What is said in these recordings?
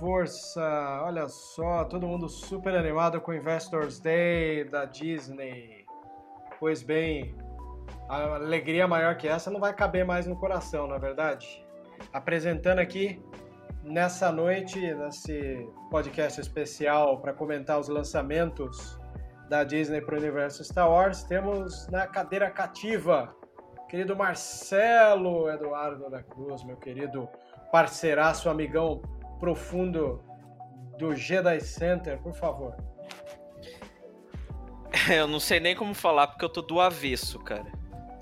Força, olha só, todo mundo super animado com o Investors Day da Disney. Pois bem, a alegria maior que essa não vai caber mais no coração, não é verdade? Apresentando aqui nessa noite, nesse podcast especial para comentar os lançamentos da Disney para o universo Star Wars, temos na cadeira cativa, querido Marcelo Eduardo da Cruz, meu querido parceiraço, amigão profundo do Jedi Center, por favor. Eu não sei nem como falar porque eu tô do avesso, cara.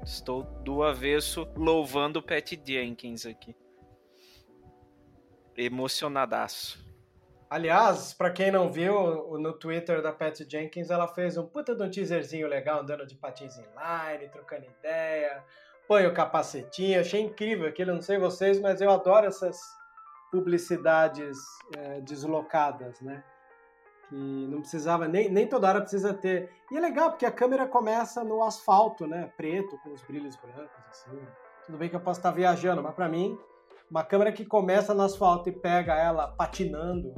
Estou do avesso louvando o Pat Jenkins aqui. Emocionadaço. Aliás, para quem não viu, no Twitter da Pat Jenkins, ela fez um puta de um teaserzinho legal, andando de patins inline, trocando ideia, põe o capacetinho, achei incrível aquilo, não sei vocês, mas eu adoro essas publicidades é, deslocadas, né? Que não precisava, nem, nem toda hora precisa ter. E é legal, porque a câmera começa no asfalto, né? Preto, com os brilhos brancos, assim. Tudo bem que eu posso estar viajando, mas para mim, uma câmera que começa no asfalto e pega ela patinando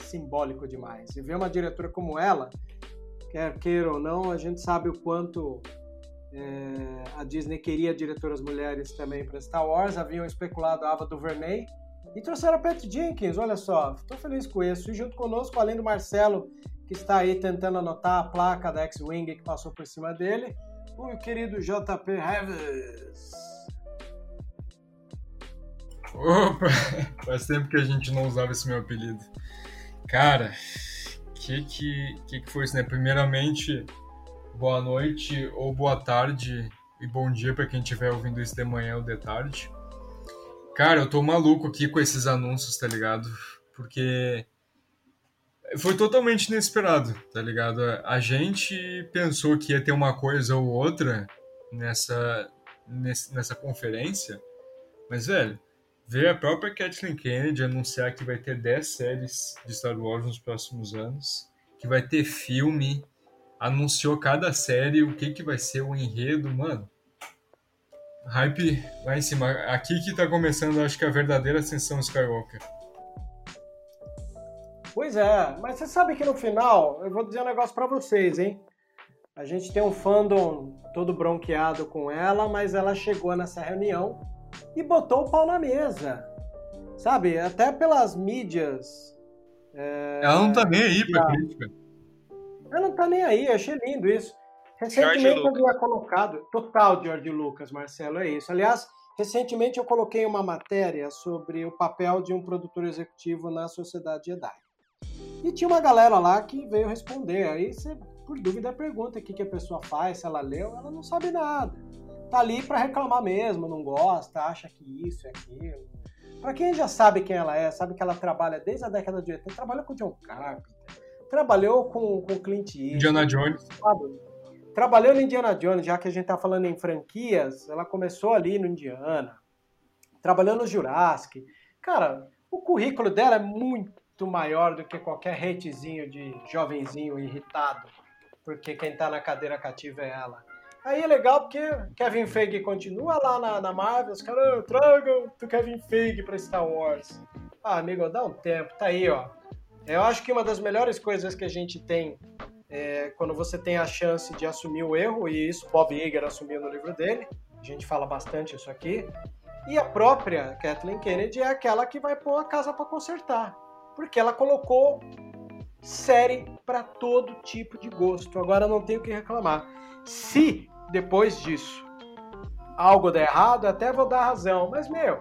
é simbólico demais. E ver uma diretora como ela, quer queira ou não, a gente sabe o quanto é, a Disney queria diretoras mulheres também para Star Wars. Haviam especulado a Ava DuVernay, e trouxeram a Pat Jenkins, olha só, estou feliz com isso. E junto conosco, além do Marcelo, que está aí tentando anotar a placa da X-Wing que passou por cima dele, o querido JP Heves. Opa, faz tempo que a gente não usava esse meu apelido. Cara, que que, que que foi isso, né? Primeiramente, boa noite ou boa tarde e bom dia para quem estiver ouvindo isso de manhã ou de tarde. Cara, eu tô maluco aqui com esses anúncios, tá ligado? Porque foi totalmente inesperado, tá ligado? A gente pensou que ia ter uma coisa ou outra nessa, nessa conferência, mas, velho, ver a própria Kathleen Kennedy anunciar que vai ter 10 séries de Star Wars nos próximos anos, que vai ter filme, anunciou cada série, o que, que vai ser o enredo, mano. Hype lá em cima. Aqui que tá começando, acho que a verdadeira ascensão Skywalker. Pois é, mas você sabe que no final, eu vou dizer um negócio para vocês, hein? A gente tem um fandom todo bronqueado com ela, mas ela chegou nessa reunião e botou o pau na mesa. Sabe? Até pelas mídias. É... Ela não tá nem aí pra crítica. Ela não tá nem aí, achei lindo isso. Recentemente eu havia colocado, total George Lucas, Marcelo, é isso. Aliás, recentemente eu coloquei uma matéria sobre o papel de um produtor executivo na sociedade Jedi. E tinha uma galera lá que veio responder. Aí você, por dúvida, pergunta o que, que a pessoa faz, se ela leu, ela não sabe nada. Tá ali para reclamar mesmo, não gosta, acha que isso é aquilo. Para quem já sabe quem ela é, sabe que ela trabalha desde a década de 80, trabalhou com John Carpenter, trabalhou com, com Clint Eastwood. Indiana Jones. Sabe? Trabalhando em Indiana Jones, já que a gente está falando em franquias, ela começou ali no Indiana, trabalhando no Jurassic. Cara, o currículo dela é muito maior do que qualquer hatezinho de jovenzinho irritado, porque quem tá na cadeira cativa é ela. Aí é legal porque Kevin Feige continua lá na, na Marvel, os caras tragam do Kevin Feige pra Star Wars. Ah, amigo, dá um tempo, tá aí, ó. Eu acho que uma das melhores coisas que a gente tem é quando você tem a chance de assumir o erro, e isso Bob Iger assumiu no livro dele, a gente fala bastante isso aqui, e a própria Kathleen Kennedy é aquela que vai pôr a casa para consertar, porque ela colocou série para todo tipo de gosto. Agora não tenho o que reclamar. Se depois disso algo der errado, até vou dar razão, mas meu,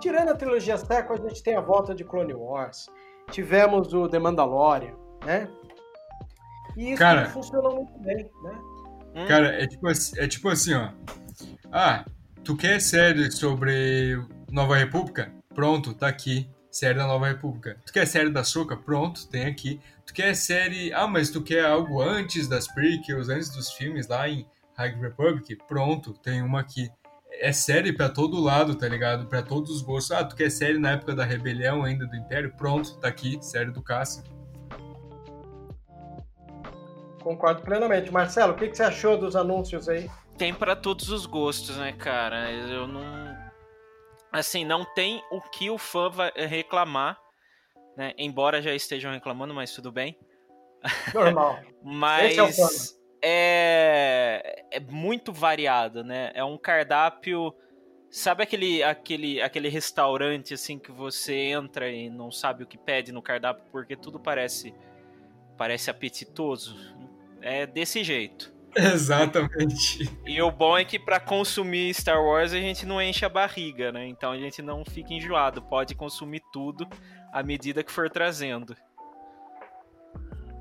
tirando a trilogia sequel, a gente tem a volta de Clone Wars, tivemos o The Mandalorian, né? E isso Cara, funcionou muito bem, né? Cara, é tipo, assim- é tipo assim, ó. Ah, tu quer série sobre Nova República? Pronto, tá aqui. Série da Nova República. Tu quer série da Soca? Pronto, tem aqui. Tu quer série. Ah, mas tu quer algo antes das prequels, antes dos filmes lá em High Republic? Pronto, tem uma aqui. É série pra todo lado, tá ligado? Pra todos os gostos. Ah, tu quer série na época da rebelião ainda do Império? Pronto, tá aqui. Série do Cássio. Concordo plenamente. Marcelo, o que, que você achou dos anúncios aí? Tem pra todos os gostos, né, cara? Eu não. Assim, não tem o que o fã vai reclamar, né? Embora já estejam reclamando, mas tudo bem. Normal. Mas Esse é é, é muito variado, né? É um cardápio. Sabe aquele, aquele, aquele restaurante assim que você entra e não sabe o que pede no cardápio porque tudo parece parece apetitoso? É desse jeito. Exatamente. E o bom é que pra consumir Star Wars a gente não enche a barriga, né? Então a gente não fica enjoado, pode consumir tudo à medida que for trazendo.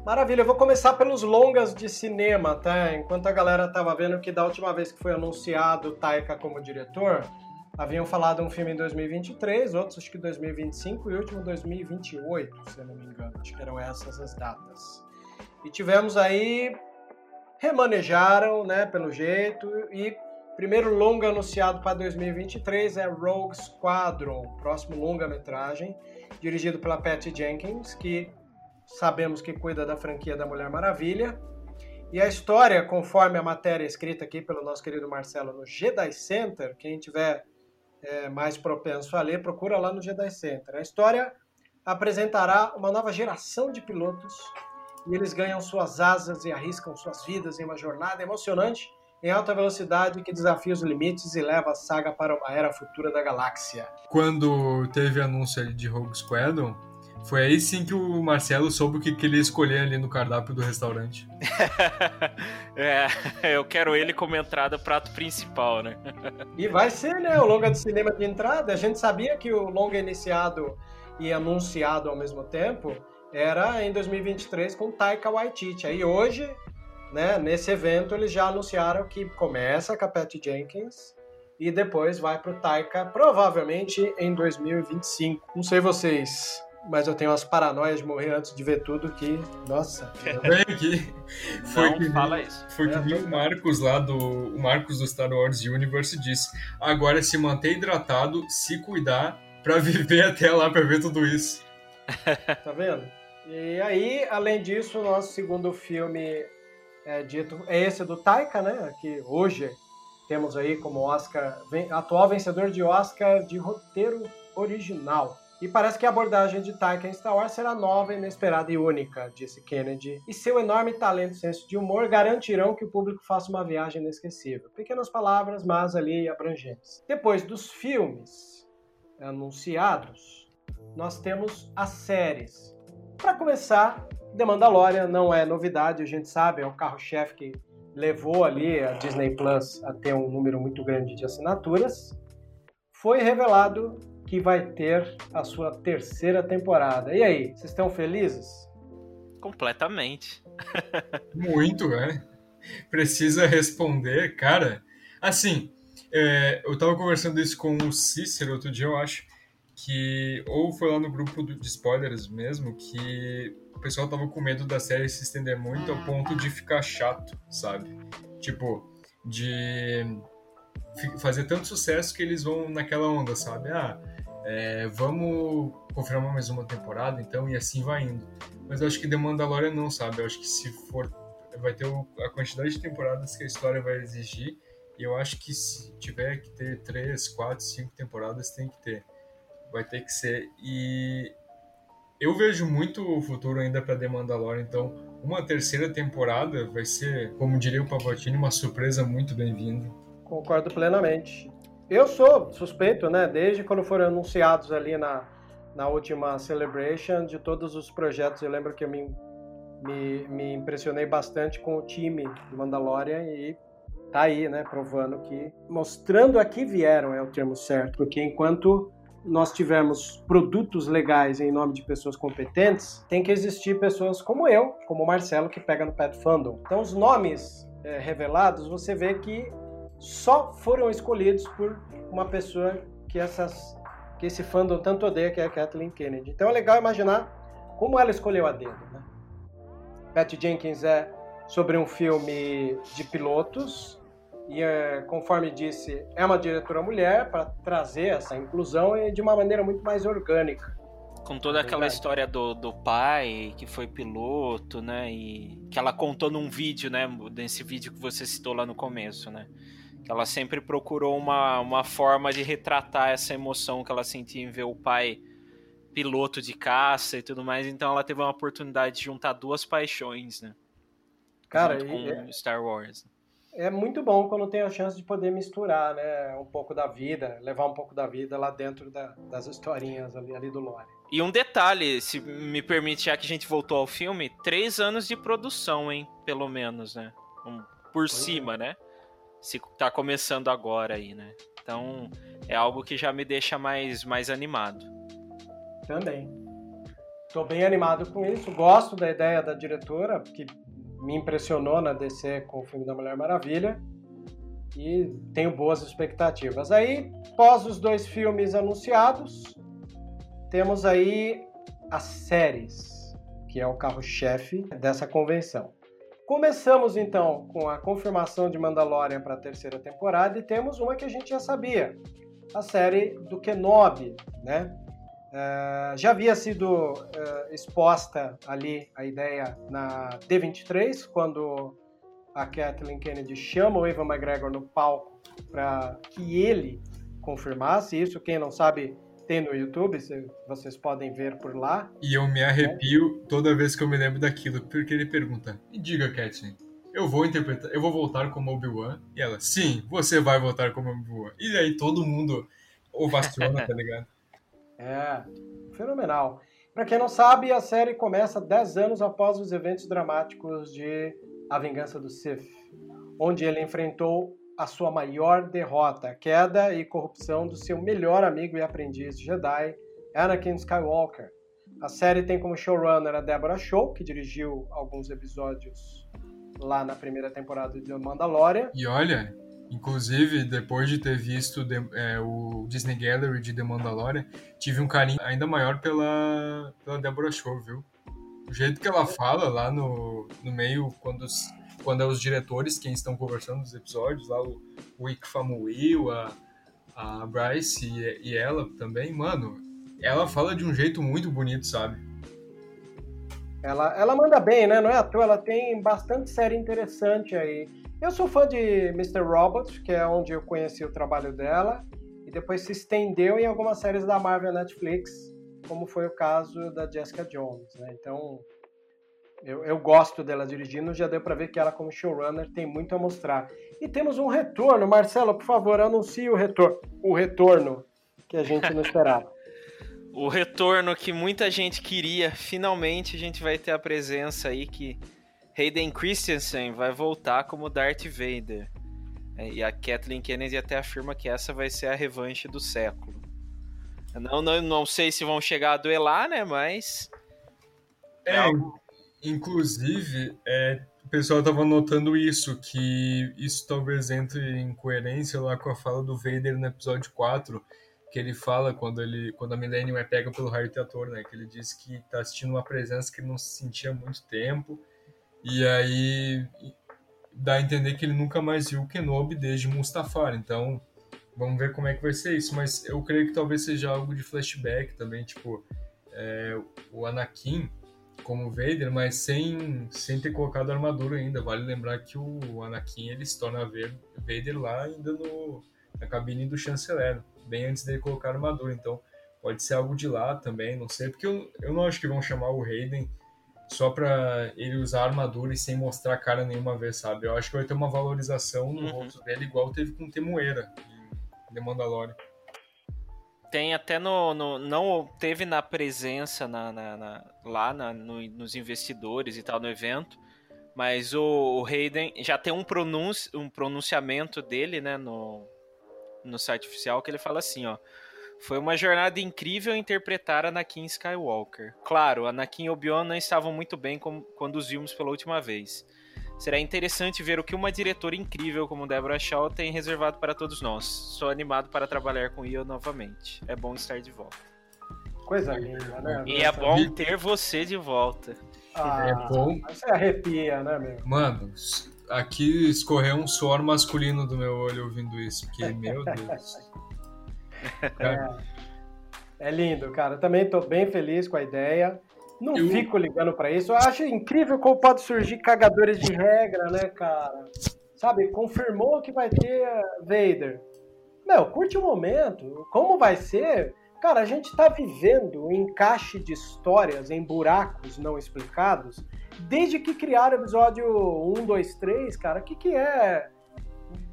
Maravilha, eu vou começar pelos longas de cinema, tá? Enquanto a galera tava vendo que da última vez que foi anunciado o Taika como diretor, haviam falado um filme em 2023, outros acho que 2025 e o último 2028, se eu não me engano. Acho que eram essas as datas. E tivemos aí remanejaram, né, pelo jeito, e primeiro longa anunciado para 2023 é Rogue Squadron, próximo longa-metragem, dirigido pela Patty Jenkins, que sabemos que cuida da franquia da Mulher Maravilha. E a história, conforme a matéria escrita aqui pelo nosso querido Marcelo no Jedi Center, quem tiver é, mais propenso a ler, procura lá no Jedi Center. A história apresentará uma nova geração de pilotos e eles ganham suas asas e arriscam suas vidas em uma jornada emocionante em alta velocidade que desafia os limites e leva a saga para uma era futura da galáxia. Quando teve anúncio ali de Rogue Squadron, foi aí sim que o Marcelo soube o que, que ele ia escolher ali no cardápio do restaurante. é, eu quero ele como entrada prato principal, né? E vai ser, né, o longa de cinema de entrada. A gente sabia que o longa iniciado e anunciado ao mesmo tempo era em 2023 com Taika Waititi. Aí hoje, né, nesse evento, eles já anunciaram que começa com a Patty Jenkins e depois vai para o Taika, provavelmente em 2025. Não sei vocês, mas eu tenho umas paranoias de morrer antes de ver tudo que, nossa. Vem aqui. Foi Não que, fala isso. foi que É, nem o Marcos lá do. O Marcos do Star Wars Universe disse. Agora se manter hidratado, se cuidar, pra viver até lá pra ver tudo isso. Tá vendo? E aí, além disso, o nosso segundo filme é dito é esse do Taika, né? Que hoje temos aí como Oscar, atual vencedor de Oscar de roteiro original. E parece que a abordagem de Taika em Star Wars será nova, inesperada e única, disse Kennedy. E seu enorme talento e senso de humor garantirão que o público faça uma viagem inesquecível. Pequenas palavras, mas ali abrangentes. Depois dos filmes anunciados, nós temos as séries. Para começar, The Mandalorian não é novidade, a gente sabe, é o carro-chefe que levou ali a Disney Plus a ter um número muito grande de assinaturas. Foi revelado que vai ter a sua terceira temporada. E aí, vocês estão felizes? Completamente. Muito, né? Precisa responder, cara. Assim, é, eu tava conversando isso com o Cícero outro dia, eu acho, que. Ou foi lá no grupo de spoilers mesmo, que o pessoal tava com medo da série se estender muito ao ponto de ficar chato, sabe? Tipo, de fazer tanto sucesso que eles vão naquela onda, sabe? Ah, É, vamos confirmar mais uma temporada, então, e assim vai indo. Mas eu acho que The Mandalorian não, sabe? Eu acho que se for. Vai ter a quantidade de temporadas que a história vai exigir. E eu acho que se tiver que ter três, quatro, cinco temporadas, tem que ter. Vai ter que ser. E eu vejo muito o futuro ainda para The Mandalorian, então uma terceira temporada vai ser, como diria o Pavatini, uma surpresa muito bem-vinda. Concordo plenamente. Eu sou suspeito, né? Desde quando foram anunciados ali na, na última Celebration, de todos os projetos, eu lembro que eu me, me, me impressionei bastante com o time do Mandalorian e tá aí, né? Provando que. Mostrando a que vieram é o termo certo, porque enquanto nós tivermos produtos legais em nome de pessoas competentes, tem que existir pessoas como eu, como o Marcelo, que pega no Pet Fandom. Então, os nomes é, revelados, você vê que só foram escolhidos por uma pessoa que, essas, que esse fandom tanto odeia, que é a Kathleen Kennedy. Então, é legal imaginar como ela escolheu a dedo. Né? Pat Jenkins é sobre um filme de pilotos, e é, conforme disse, é uma diretora mulher para trazer essa inclusão e de uma maneira muito mais orgânica. Com toda aquela verdade. história do, do pai que foi piloto, né? E que ela contou num vídeo, né? Nesse vídeo que você citou lá no começo, né? Que ela sempre procurou uma, uma forma de retratar essa emoção que ela sentia em ver o pai piloto de caça e tudo mais. Então ela teve uma oportunidade de juntar duas paixões, né? Cara, Junto com é... Star Wars é muito bom quando tem a chance de poder misturar, né, um pouco da vida, levar um pouco da vida lá dentro da, das historinhas ali, ali, do lore. E um detalhe, se me permite, já que a gente voltou ao filme, três anos de produção, hein, pelo menos, né, um, por pois cima, é. né, se tá começando agora aí, né. Então, é algo que já me deixa mais, mais animado. Também. Tô bem animado com isso, gosto da ideia da diretora, que me impressionou na DC com o filme da Mulher Maravilha e tenho boas expectativas. Aí, pós os dois filmes anunciados, temos aí as séries, que é o carro-chefe dessa convenção. Começamos então com a confirmação de Mandalorian para a terceira temporada e temos uma que a gente já sabia, a série do Kenobi, né? Uh, já havia sido uh, exposta ali a ideia na D23, quando a Kathleen Kennedy chama o Evan McGregor no palco para que ele confirmasse isso. Quem não sabe, tem no YouTube, vocês podem ver por lá. E eu me arrepio toda vez que eu me lembro daquilo, porque ele pergunta: Me diga, Kathleen, eu vou interpretar, eu vou voltar como Obi-Wan? E ela: Sim, você vai voltar como Obi-Wan. E aí todo mundo ovaciona, tá ligado? É, fenomenal. Para quem não sabe, a série começa 10 anos após os eventos dramáticos de A Vingança do Sith, onde ele enfrentou a sua maior derrota, queda e corrupção do seu melhor amigo e aprendiz Jedi, Anakin Skywalker. A série tem como showrunner a Deborah Shaw, que dirigiu alguns episódios lá na primeira temporada de Mandalorian. E olha, Inclusive, depois de ter visto é, o Disney Gallery de The Mandalorian, tive um carinho ainda maior pela, pela Deborah Shaw, viu? O jeito que ela fala lá no, no meio, quando, os, quando é os diretores quem estão conversando nos episódios, lá o, o Ick Famuil, a, a Bryce e, e ela também, mano, ela fala de um jeito muito bonito, sabe? Ela, ela manda bem, né? Não é à toa, ela tem bastante série interessante aí. Eu sou fã de Mr. Robot, que é onde eu conheci o trabalho dela, e depois se estendeu em algumas séries da Marvel Netflix, como foi o caso da Jessica Jones. Né? Então, eu, eu, gosto dela dirigindo, já deu para ver que ela, como showrunner, tem muito a mostrar. E temos um retorno. Marcelo, por favor, anuncie o retorno. O retorno que a gente não esperava. o retorno que muita gente queria. Finalmente a gente vai ter a presença aí que Hayden Christensen vai voltar como Darth Vader. É, e a Kathleen Kennedy até afirma que essa vai ser a revanche do século. Não, não, não sei se vão chegar a duelar, né? Mas. É, é inclusive, é, o pessoal tava notando isso, que isso talvez entre em coerência lá com a fala do Vader no episódio 4, que ele fala quando ele quando a Millennium é pega pelo raio teator, né? Que ele diz que tá assistindo uma presença que ele não se sentia há muito tempo e aí dá a entender que ele nunca mais viu o Kenobi desde Mustafar. Então Vamos ver como é que vai ser isso, mas eu creio que talvez seja algo de flashback também, tipo, é, o Anakin como Vader, mas sem, sem ter colocado armadura ainda. Vale lembrar que o Anakin ele se torna Vader lá ainda no, na cabine do chanceler, bem antes dele colocar armadura. Então pode ser algo de lá também, não sei, porque eu, eu não acho que vão chamar o Hayden só pra ele usar armadura e sem mostrar a cara nenhuma vez, sabe? Eu acho que vai ter uma valorização no uhum. rosto dele, igual teve com o Temuera em The Mandalorian. Tem até no, no. não teve na presença na, na, na lá na, no, nos investidores e tal no evento, mas o, o Hayden já tem um, pronunci, um pronunciamento dele, né, no, no site oficial, que ele fala assim, ó. Foi uma jornada incrível interpretar Anakin Skywalker. Claro, Anakin e Obi-Wan não estavam muito bem como, quando os vimos pela última vez. Será interessante ver o que uma diretora incrível como Deborah Shaw tem reservado para todos nós. Sou animado para trabalhar com Io novamente. É bom estar de volta. Coisa linda, né? E é bom ter você de volta. Ah, é bom. Você arrepia, né, meu? Mano, aqui escorreu um suor masculino do meu olho ouvindo isso, porque, meu Deus. É, é lindo, cara. Eu também estou bem feliz com a ideia. Não eu... fico ligando para isso. Eu acho incrível como pode surgir cagadores de regra, né, cara? Sabe, confirmou que vai ter Vader. Meu, curte o momento. Como vai ser? Cara, a gente tá vivendo um encaixe de histórias em buracos não explicados desde que criaram o episódio 1, 2, 3, cara. O que, que é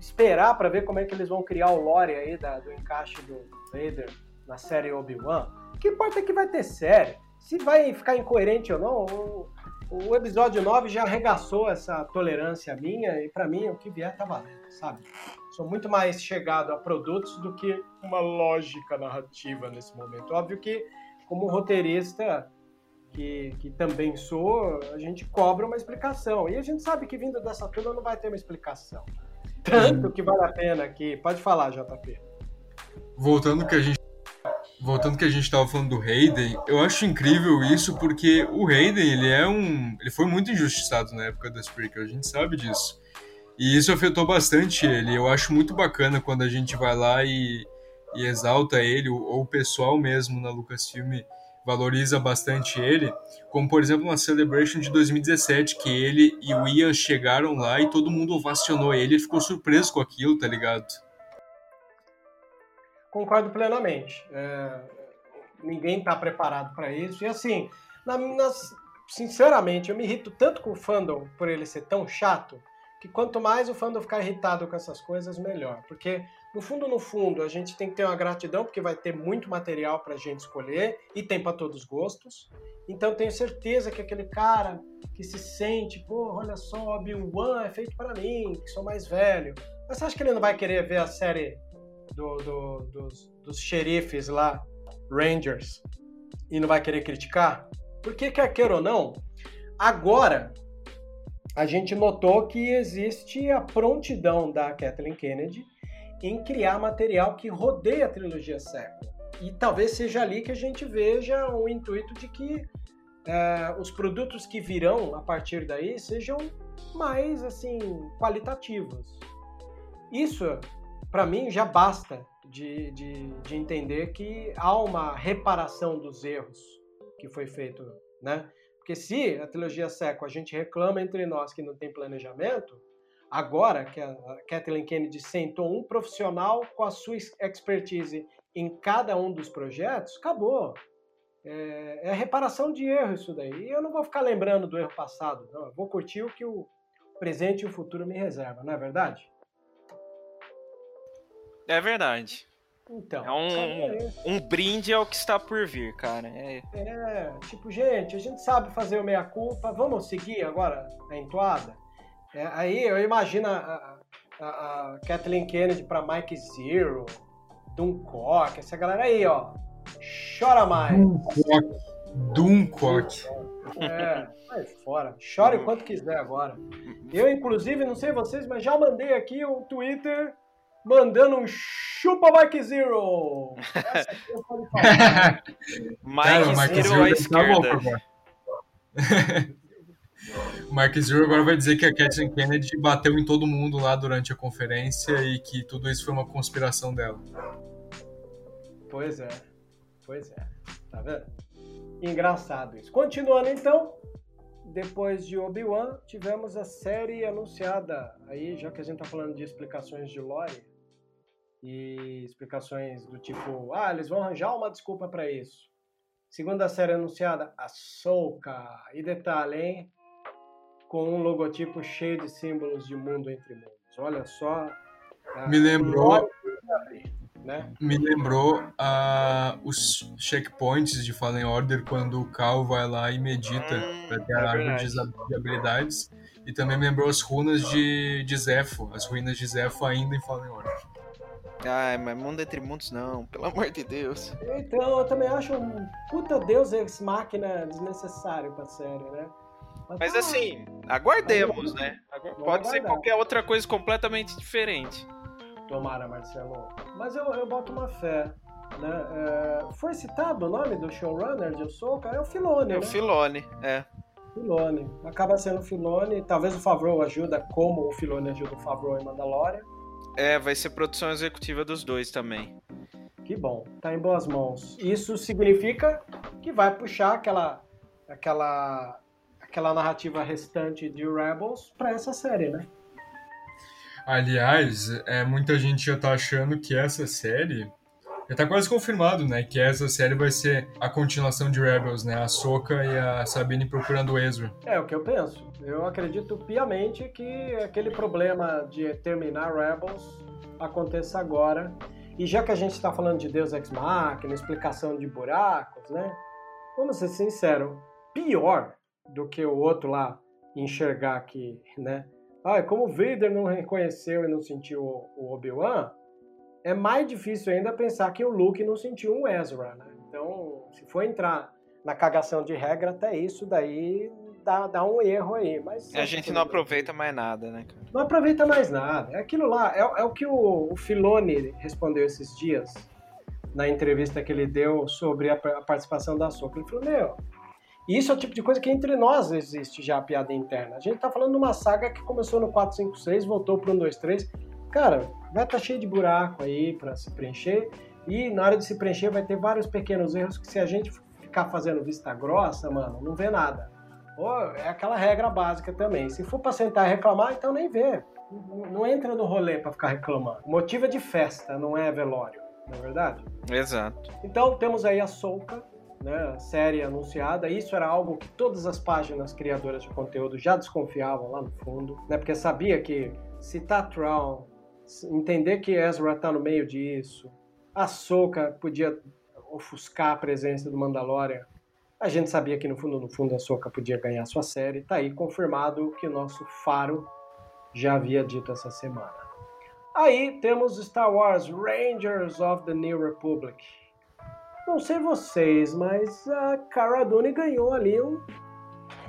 esperar para ver como é que eles vão criar o lore aí da, do encaixe do Vader na série Obi-Wan? O que importa é que vai ter série. Se vai ficar incoerente ou não, o, o episódio 9 já arregaçou essa tolerância minha e para mim o que vier tá valendo, sabe? Sou muito mais chegado a produtos do que uma lógica narrativa nesse momento. Óbvio que, como roteirista, que, que também sou, a gente cobra uma explicação. E a gente sabe que vindo dessa turma não vai ter uma explicação. Tanto que vale a pena aqui. Pode falar, JP. Voltando que a gente voltando que a gente estava falando do Hayden, eu acho incrível isso porque o Hayden, ele é um, ele foi muito injustiçado na época das prequels, a gente sabe disso. E isso afetou bastante ele. Eu acho muito bacana quando a gente vai lá e, e exalta ele, ou o pessoal mesmo na Lucasfilm valoriza bastante ele, como por exemplo na Celebration de 2017, que ele e o Ian chegaram lá e todo mundo ovacionou ele, ele ficou surpreso com aquilo, tá ligado? Concordo plenamente. É, ninguém está preparado para isso. E assim, na, nas, sinceramente, eu me irrito tanto com o fandom por ele ser tão chato, que quanto mais o fandom ficar irritado com essas coisas, melhor. Porque, no fundo, no fundo, a gente tem que ter uma gratidão, porque vai ter muito material para a gente escolher, e tem para todos os gostos. Então, tenho certeza que aquele cara que se sente, pô, olha só, Obi-Wan é feito para mim, que sou mais velho. Mas você acha que ele não vai querer ver a série do, do, dos, dos xerifes lá, Rangers, e não vai querer criticar? Porque, quer queira ou não, agora a gente notou que existe a prontidão da Kathleen Kennedy em criar material que rodeia a trilogia século. E talvez seja ali que a gente veja o intuito de que é, os produtos que virão a partir daí sejam mais assim qualitativos. Isso para mim já basta de, de, de, entender que há uma reparação dos erros que foi feito, né? Porque se a trilogia Seco a gente reclama entre nós que não tem planejamento, agora que a Kathleen Kennedy sentou um profissional com a sua expertise em cada um dos projetos, acabou. É, é reparação de erro isso daí. E eu não vou ficar lembrando do erro passado, não. Eu vou curtir o que o presente e o futuro me reservam, não é verdade? É verdade. Então, é um, um brinde ao que está por vir, cara. É... é, tipo, gente, a gente sabe fazer o meia-culpa, vamos seguir agora a entoada? É, aí eu imagino a, a, a Kathleen Kennedy para Mike Zero, Duncock, essa galera aí, ó. Chora mais. Duncock. Duncock. É, vai fora. Chore o quanto quiser agora. Eu, inclusive, não sei vocês, mas já mandei aqui o Twitter mandando um chupa Mike Zero. Essa aqui eu falar. Mike, Cara, Mike Zero, Zero à esquerda. Mark Zero agora vai dizer que a Kathleen Kennedy bateu em todo mundo lá durante a conferência e que tudo isso foi uma conspiração dela. Pois é, pois é. Tá vendo? Engraçado isso. Continuando então, depois de Obi-Wan, tivemos a série anunciada. Aí, já que a gente tá falando de explicações de lore e explicações do tipo, ah, eles vão arranjar uma desculpa para isso. Segunda série anunciada, Ahsoka. E detalhe, hein? Com um logotipo cheio de símbolos de mundo entre mundos. Olha só. Me lembrou né? Me lembrou uh, os checkpoints de Fallen Order quando o Cal vai lá e medita hum, para ter é a árvore de habilidades. E também me lembrou as runas de, de Zepho, as ruínas de Zepho ainda em Fallen Order. Ai, mas mundo entre mundos não, pelo amor de Deus. Então, eu também acho um puta deus ex-máquina desnecessário pra série, né? Mas, mas tá assim, aguardemos, né? Pode ser qualquer outra coisa completamente diferente. Tomara, Marcelo. Mas eu, eu boto uma fé. Né? É, foi citado o nome do showrunner de Ahsoka? É o Filone, É o né? Filone, é. Filone. Acaba sendo o Filone. Talvez o Favreau ajuda como o Filone ajuda o Favreau em Mandalorian. É, vai ser produção executiva dos dois também. Que bom, tá em boas mãos. Isso significa que vai puxar aquela aquela aquela narrativa restante de Rebels para essa série, né? Aliás, é, muita gente já tá achando que essa série. Já tá quase confirmado, né? Que essa série vai ser a continuação de Rebels, né? A Soka e a Sabine procurando o Ezra. É o que eu penso. Eu acredito piamente que aquele problema de terminar Rebels aconteça agora. E já que a gente está falando de Deus Ex Machina, explicação de buracos, né? Vamos ser sinceros, pior do que o outro lá enxergar que, né? ah, como o Vader não reconheceu e não sentiu o Obi-Wan, é mais difícil ainda pensar que o Luke não sentiu um Ezra, né? Então, se for entrar na cagação de regra, até isso daí dá, dá um erro aí. Mas a gente não aproveita mais nada, né, cara? Não aproveita mais nada. É aquilo lá, é, é o que o, o Filone respondeu esses dias na entrevista que ele deu sobre a, a participação da Soca. Ele falou, meu, e isso é o tipo de coisa que entre nós existe já a piada interna. A gente tá falando de uma saga que começou no 456, voltou pro 1, 2, 3. Cara, vai estar tá cheio de buraco aí para se preencher. E na hora de se preencher vai ter vários pequenos erros que se a gente ficar fazendo vista grossa, mano, não vê nada. Ou é aquela regra básica também. Se for para sentar e reclamar, então nem vê. Não entra no rolê para ficar reclamando. O motivo é de festa, não é velório. Não é verdade? Exato. Então temos aí a Souka, né, série anunciada. Isso era algo que todas as páginas criadoras de conteúdo já desconfiavam lá no fundo, né, porque sabia que citar Traum, entender que Ezra está no meio disso, a Soka podia ofuscar a presença do Mandalorian. A gente sabia que no fundo, no fundo, a Soka podia ganhar sua série. Tá aí confirmado que o nosso Faro já havia dito essa semana. Aí temos Star Wars Rangers of the New Republic. Não sei vocês, mas a Cara Dune ganhou ali um,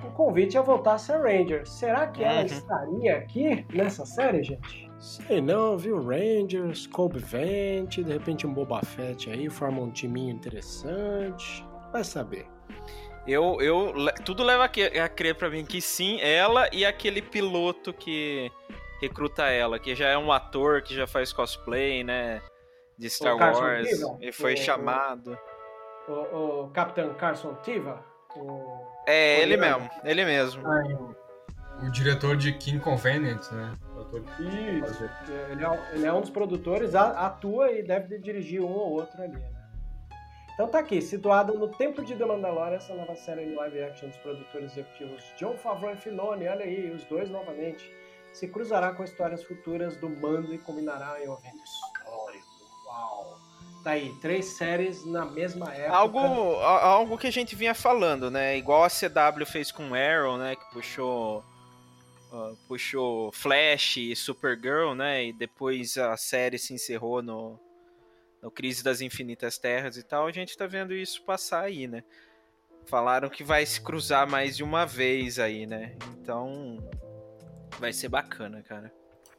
um, convite a voltar a ser Ranger. Será que ela uhum. estaria aqui nessa série, gente? Sei não, viu? Rangers, Colby Vent, de repente um Boba Fett aí, forma um timinho interessante. Vai saber. Eu, eu, tudo leva a crer para mim que sim, ela e aquele piloto que recruta ela, que já é um ator que já faz cosplay, né? De Star Wars. e foi o, chamado. O, o, Capitão Carson Tiva? O, é, ele mesmo, ele mesmo. o diretor de King Convenient, né? Isso. Ele é, ele é, um dos produtores, atua e deve dirigir um ou outro ali, né? Então tá aqui, situado no tempo de The Mandalorian, essa nova série em live action dos produtores executivos John Favreau e Filoni, olha aí, os dois novamente, se cruzará com histórias futuras do Mando e combinará em um evento Uau! Tá aí, três séries na mesma época. Algo, algo que a gente vinha falando, né? Igual a CW fez com Arrow, né? Que puxou. Uh, puxou Flash e Supergirl, né? E depois a série se encerrou no, no Crise das Infinitas Terras e tal. A gente tá vendo isso passar aí, né? Falaram que vai se cruzar mais de uma vez aí, né? Então. Vai ser bacana, cara.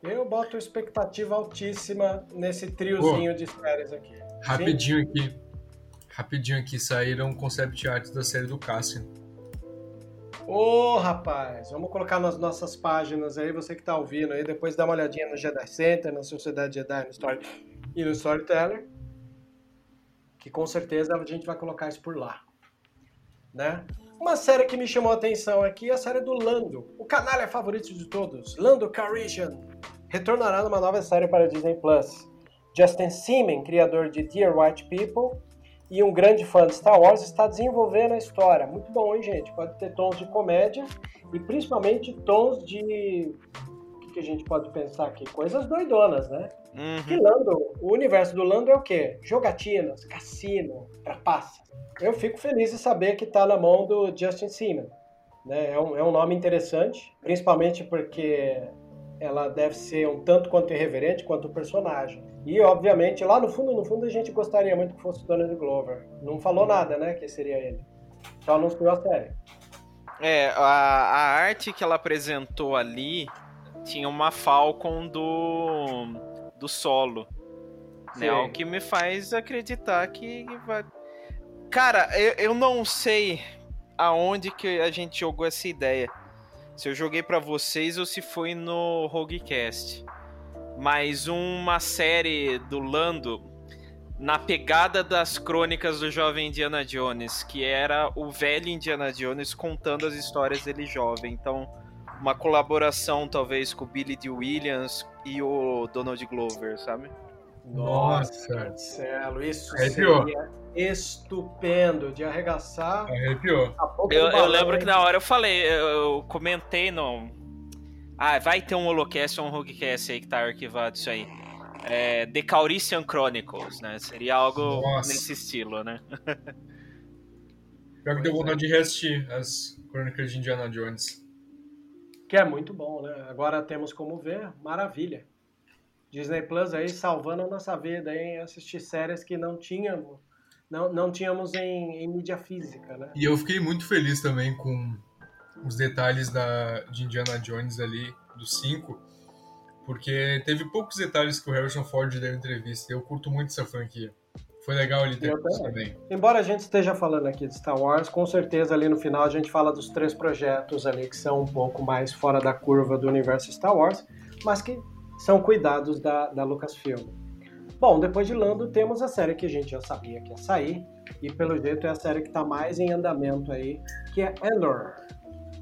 Eu boto expectativa altíssima nesse triozinho Pô, de séries aqui. Rapidinho Sim? aqui. Rapidinho aqui, saíram concept arts da série do Cassian. Ô, oh, rapaz, vamos colocar nas nossas páginas aí, você que tá ouvindo aí, depois dá uma olhadinha no Jedi Center, na Sociedade Jedi no Story, e no Storyteller, que com certeza a gente vai colocar isso por lá, né? Uma série que me chamou a atenção aqui é a série do Lando, o canalha favorito de todos, Lando Calrissian, retornará numa nova série para Disney+. Plus. Justin Seaman, criador de Dear White People, e um grande fã de Star Wars está desenvolvendo a história. Muito bom, hein, gente? Pode ter tons de comédia e principalmente tons de. O que a gente pode pensar aqui? Coisas doidonas, né? Uhum. Lando, o universo do Lando é o quê? Jogatinas, cassino, trapaça. Eu fico feliz de saber que está na mão do Justin Seaman. Né? É, um, é um nome interessante, principalmente porque ela deve ser um tanto quanto irreverente quanto o personagem. E, obviamente, lá no fundo, no fundo, a gente gostaria muito que fosse o Donald Glover. Não falou nada, né, que seria ele. Só anunciou a série. É, a, a arte que ela apresentou ali tinha uma Falcon do, do solo. Né, o que me faz acreditar que vai... Cara, eu, eu não sei aonde que a gente jogou essa ideia se eu joguei para vocês ou se foi no Roguecast. Mas uma série do Lando na pegada das crônicas do jovem Indiana Jones, que era o velho Indiana Jones contando as histórias dele jovem. Então, uma colaboração talvez com o Billy D. Williams e o Donald Glover, sabe? Nossa, Marcelo, isso Arrepiou. seria estupendo de arregaçar. Arrepiou. Eu, eu lembro que na hora eu falei, eu comentei no. Ah, vai ter um Holocast ou um Roguecast aí que tá arquivado isso aí. É, The Caurician Chronicles, né? Seria algo Nossa. nesse estilo, né? Pior que deu vontade de reassistir as crônicas de Indiana Jones. Que é muito bom, né? Agora temos como ver, maravilha. Disney Plus aí salvando a nossa vida em assistir séries que não tínhamos, não, não tínhamos em, em mídia física, né? E eu fiquei muito feliz também com os detalhes da, de Indiana Jones ali, do 5, porque teve poucos detalhes que o Harrison Ford deu em entrevista. Eu curto muito essa franquia. Foi legal ele ter isso também. Embora a gente esteja falando aqui de Star Wars, com certeza ali no final a gente fala dos três projetos ali que são um pouco mais fora da curva do universo Star Wars, mas que são cuidados da, da Lucasfilm. Bom, depois de Lando temos a série que a gente já sabia que ia sair, e pelo jeito é a série que está mais em andamento aí, que é Andor,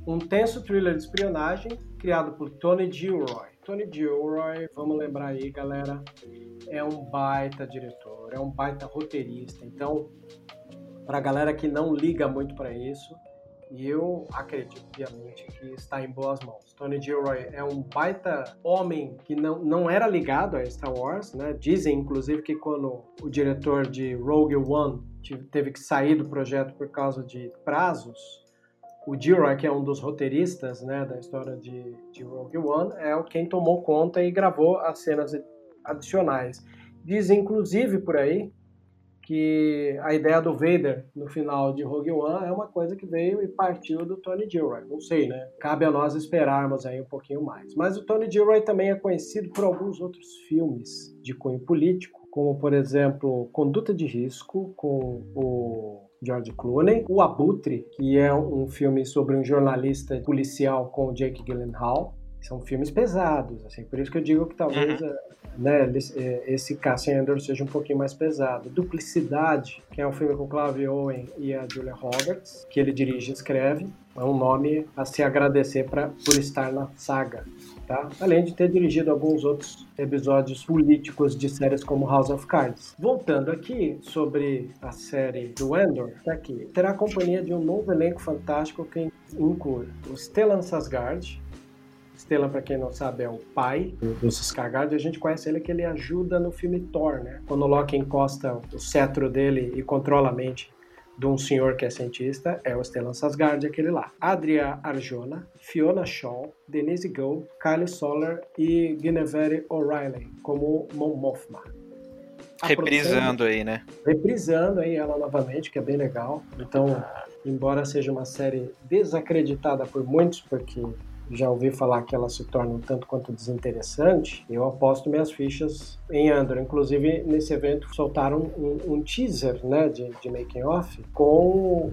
um tenso thriller de espionagem criado por Tony Gilroy. Tony Gilroy, vamos lembrar aí, galera, é um baita diretor, é um baita roteirista. Então, para a galera que não liga muito para isso, e eu acredito, obviamente, que está em boas mãos. Tony Gilroy é um baita homem que não, não era ligado a Star Wars, né? Dizem, inclusive, que quando o diretor de Rogue One teve que sair do projeto por causa de prazos, o Gilroy, que é um dos roteiristas né, da história de, de Rogue One, é quem tomou conta e gravou as cenas adicionais. Dizem, inclusive, por aí, que a ideia do Vader no final de Rogue One é uma coisa que veio e partiu do Tony Gilroy. Não sei, né? Cabe a nós esperarmos aí um pouquinho mais. Mas o Tony Gilroy também é conhecido por alguns outros filmes de cunho político, como por exemplo Conduta de Risco com o George Clooney, O Abutre, que é um filme sobre um jornalista policial com Jake Gyllenhaal, são filmes pesados, assim, por isso que eu digo que talvez uhum. né, é, esse Cassian Andor seja um pouquinho mais pesado. Duplicidade, que é um filme com Clive Owen e a Julia Roberts, que ele dirige e escreve, é um nome a se agradecer pra, por estar na saga. Tá? Além de ter dirigido alguns outros episódios políticos de séries como House of Cards. Voltando aqui sobre a série do Endor, tá aqui. Terá a companhia de um novo elenco fantástico que inclui o Stellan Skarsgård, Stellan, para quem não sabe, é o pai do Skarsgård. A gente conhece ele que ele ajuda no filme Thor, né? Quando o Loki encosta o cetro dele e controla a mente de um senhor que é cientista, é o Stellan Skarsgård, aquele lá. Adria Arjona, Fiona Shaw, Denise Gould, Kylie Soller e Guinevere O'Reilly como Mon Mothma. Reprisando aí, né? Reprisando aí ela novamente, que é bem legal. Então, embora seja uma série desacreditada por muitos, porque já ouvi falar que ela se torna um tanto quanto desinteressante, eu aposto minhas fichas em Andor. Inclusive, nesse evento, soltaram um, um teaser né, de, de making off com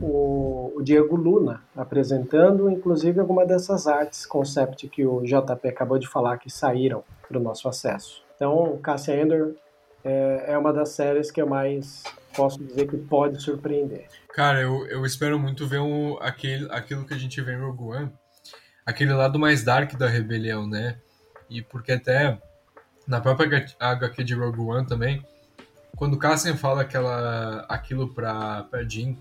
o, o, Diego Luna apresentando, inclusive alguma dessas artes concept que o JP acabou de falar que saíram para o nosso acesso. Então, Cassia Ender é, é uma das séries que eu mais posso dizer que pode surpreender. Cara, eu, eu espero muito ver um, aquele, aquilo que a gente vê em Rogue One, aquele lado mais dark da rebelião, né? E porque até na própria HQ de Rogue One também, quando Cassian fala aquela, aquilo pra, pra Jean,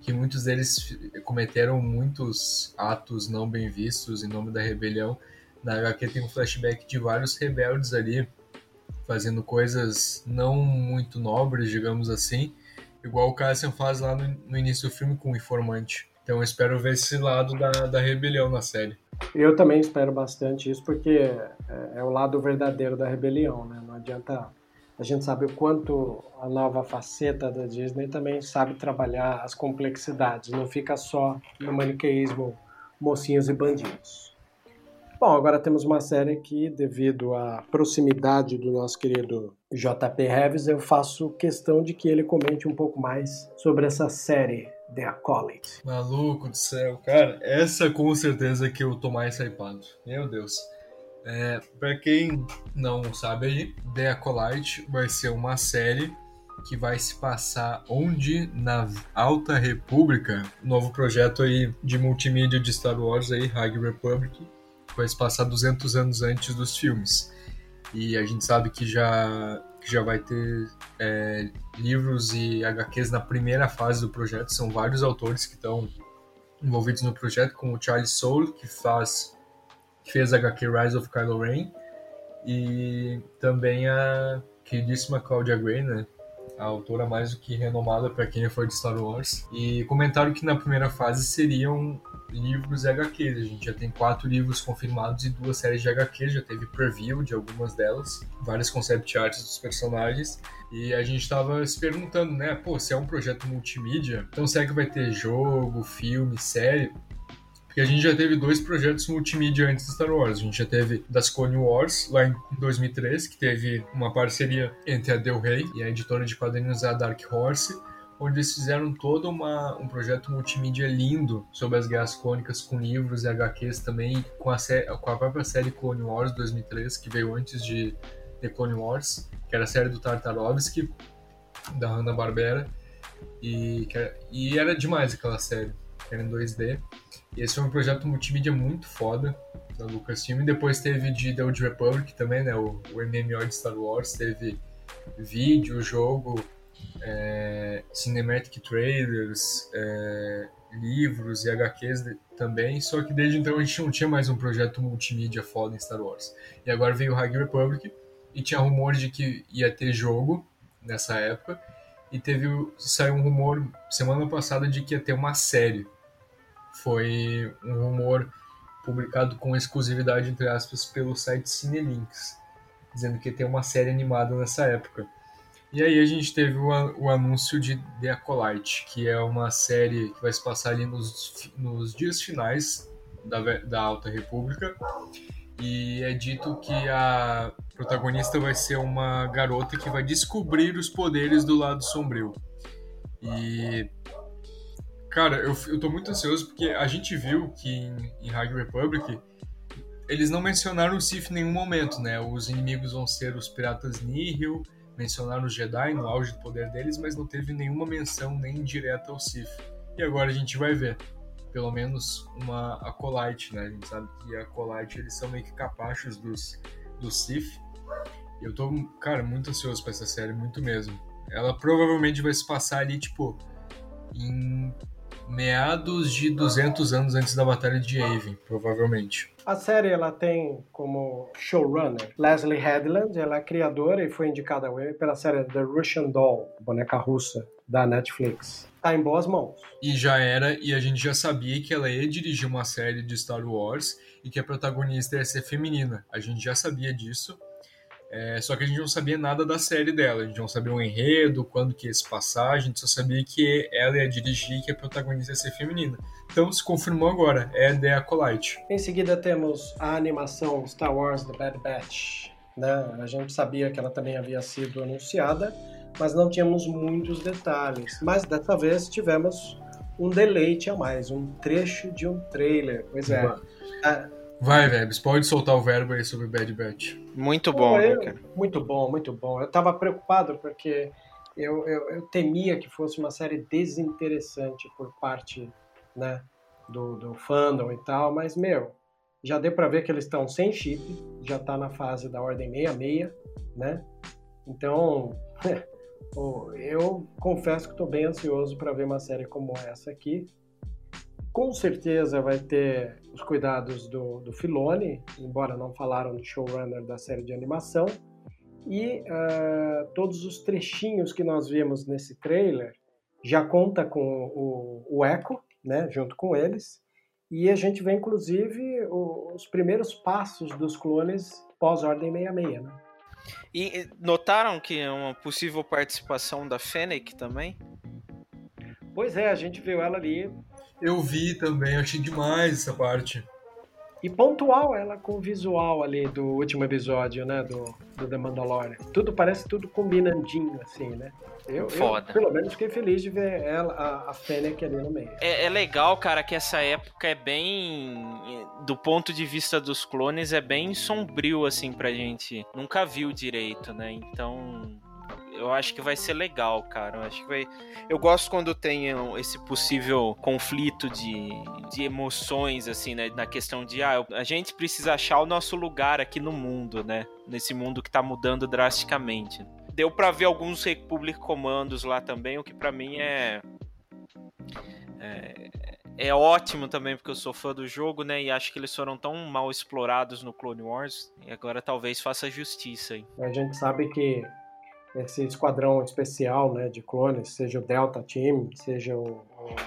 que muitos deles cometeram muitos atos não bem vistos em nome da rebelião, na HQ tem um flashback de vários rebeldes ali fazendo coisas não muito nobres, digamos assim, igual o Cassian faz lá no, no início do filme com o Informante. Então eu espero ver esse lado da, da rebelião na série. Eu também espero bastante isso, porque é, é o lado verdadeiro da rebelião, né? Não adianta. A gente sabe o quanto a nova faceta da Disney também sabe trabalhar as complexidades, não fica só no maniqueísmo mocinhos e bandidos. Bom, agora temos uma série que, devido à proximidade do nosso querido JP Reves, eu faço questão de que ele comente um pouco mais sobre essa série The Acolyte. Maluco do céu, cara, essa com certeza que eu tô mais hypado. Meu Deus. É, pra quem não sabe aí, The Acolyte vai ser uma série que vai se passar onde? Na Alta República, novo projeto aí de multimídia de Star Wars aí, High Republic, vai se passar 200 anos antes dos filmes. E a gente sabe que já que já vai ter é, livros e HQs na primeira fase do projeto. São vários autores que estão envolvidos no projeto, como o Charlie Soule, que faz que fez a HQ Rise of Kylo Ren, e também a queridíssima Claudia Gray, né? a autora mais do que renomada para quem é fã de Star Wars. E comentaram que na primeira fase seriam livros e HQs. A gente já tem quatro livros confirmados e duas séries de HQs, já teve preview de algumas delas, várias concept arts dos personagens. E a gente estava se perguntando, né? Pô, se é um projeto multimídia, então será que vai ter jogo, filme, série? Porque a gente já teve dois projetos multimídia antes de Star Wars. A gente já teve das Clone Wars, lá em 2003, que teve uma parceria entre a Del Rey e a editora de quadrinhos a Dark Horse onde eles fizeram todo uma, um projeto multimídia lindo sobre as guerras clônicas com livros e HQs também, com a, com a própria série Clone Wars 2003, que veio antes de The Clone Wars, que era a série do Tartarovsky, da Hanna-Barbera, e, era, e era demais aquela série, era em 2D. E esse foi um projeto multimídia muito foda da Lucasfilm. E depois teve de The Old Republic também, né, o, o MMO de Star Wars, teve vídeo, jogo, é, cinematic trailers, é, livros e HQs de, também, só que desde então a gente não tinha mais um projeto multimídia foda em Star Wars. E agora veio o High Republic e tinha rumores de que ia ter jogo nessa época e teve saiu um rumor semana passada de que ia ter uma série. Foi um rumor publicado com exclusividade entre aspas pelo site Cinelinks, dizendo que ia ter uma série animada nessa época. E aí a gente teve o, o, anúncio de The Acolyte, que é uma série que vai se passar ali nos, nos dias finais da, da Alta República. E é dito que a protagonista vai ser uma garota que vai descobrir os poderes do lado sombrio. E. Cara, eu, eu tô muito ansioso porque a gente viu que em, em High Republic eles não mencionaram o Sith em nenhum momento, né? Os inimigos vão ser os piratas Nihil mencionaram os Jedi no auge do poder deles, mas não teve nenhuma menção nem direta ao Sith. E agora a gente vai ver, pelo menos uma Acolyte, né? A gente sabe que a Acolyte eles são meio que capachos dos, dos Sith. Eu tô, cara, muito ansioso pra essa série, muito mesmo. Ela provavelmente vai se passar ali, tipo, em meados de 200 anos antes da Batalha de Yavin, provavelmente. A série ela tem como showrunner Leslie Headland, ela é criadora e foi indicada pela série The Russian Doll, boneca russa da Netflix. Tá em boas mãos. E já era, e a gente já sabia que ela ia dirigir uma série de Star Wars e que a protagonista ia ser feminina. A gente já sabia disso. É, só que a gente não sabia nada da série dela, a gente não sabia o enredo, quando que ia se passar, a gente só sabia que ela ia dirigir e que a protagonista ia ser feminina. Então se confirmou agora, é The Acolyte. Em seguida temos a animação Star Wars The Bad Batch. Né? A gente sabia que ela também havia sido anunciada, mas não tínhamos muitos detalhes. Mas dessa vez tivemos um deleite a mais, um trecho de um trailer. Pois é. Ah, Vai, Vebs, pode soltar o verbo aí sobre Bad Batch. Muito bom, eu, cara. Muito bom, muito bom. Eu tava preocupado porque eu, eu, eu, temia que fosse uma série desinteressante por parte né, do, do fandom e tal, mas, meu, já deu para ver que eles estão sem chip, já tá na fase da ordem 66, né? Então, eu confesso que estou bem ansioso para ver uma série como essa aqui. Com certeza vai ter os cuidados do, do Filone, embora não falaram do showrunner da série de animação. E uh, todos os trechinhos que nós vimos nesse trailer já conta com o, o Echo, né, junto com eles. E a gente vê, inclusive, os primeiros passos dos clones pós-Ordem 66, né? E notaram que é uma possível participação da Fennec também? Pois é, a gente viu ela ali. Eu vi também, achei demais essa parte. E pontual ela com o visual ali do último episódio, né? Do, do The Mandalorian. Tudo parece tudo combinandinho, assim, né? Eu, Foda. Eu, pelo menos fiquei feliz de ver ela, a, a Fennec ali no meio. É, é, legal, cara, que essa época é bem. Do ponto de vista dos clones, é bem sombrio, assim, pra gente. Nunca viu direito, né? Então eu acho que vai ser legal, cara. Eu acho que vai. Eu gosto quando tem esse possível conflito de, de emoções, assim, né? Na questão de, ah, a gente precisa achar o nosso lugar aqui no mundo, né? Nesse mundo que tá mudando drasticamente. Deu para ver alguns Republic Comandos lá também, o que para mim é, é. É ótimo também, porque eu sou fã do jogo, né? E acho que eles foram tão mal explorados no Clone Wars. E agora talvez faça justiça aí. A gente sabe que esse esquadrão especial né, de clones, seja o Delta Team, seja o,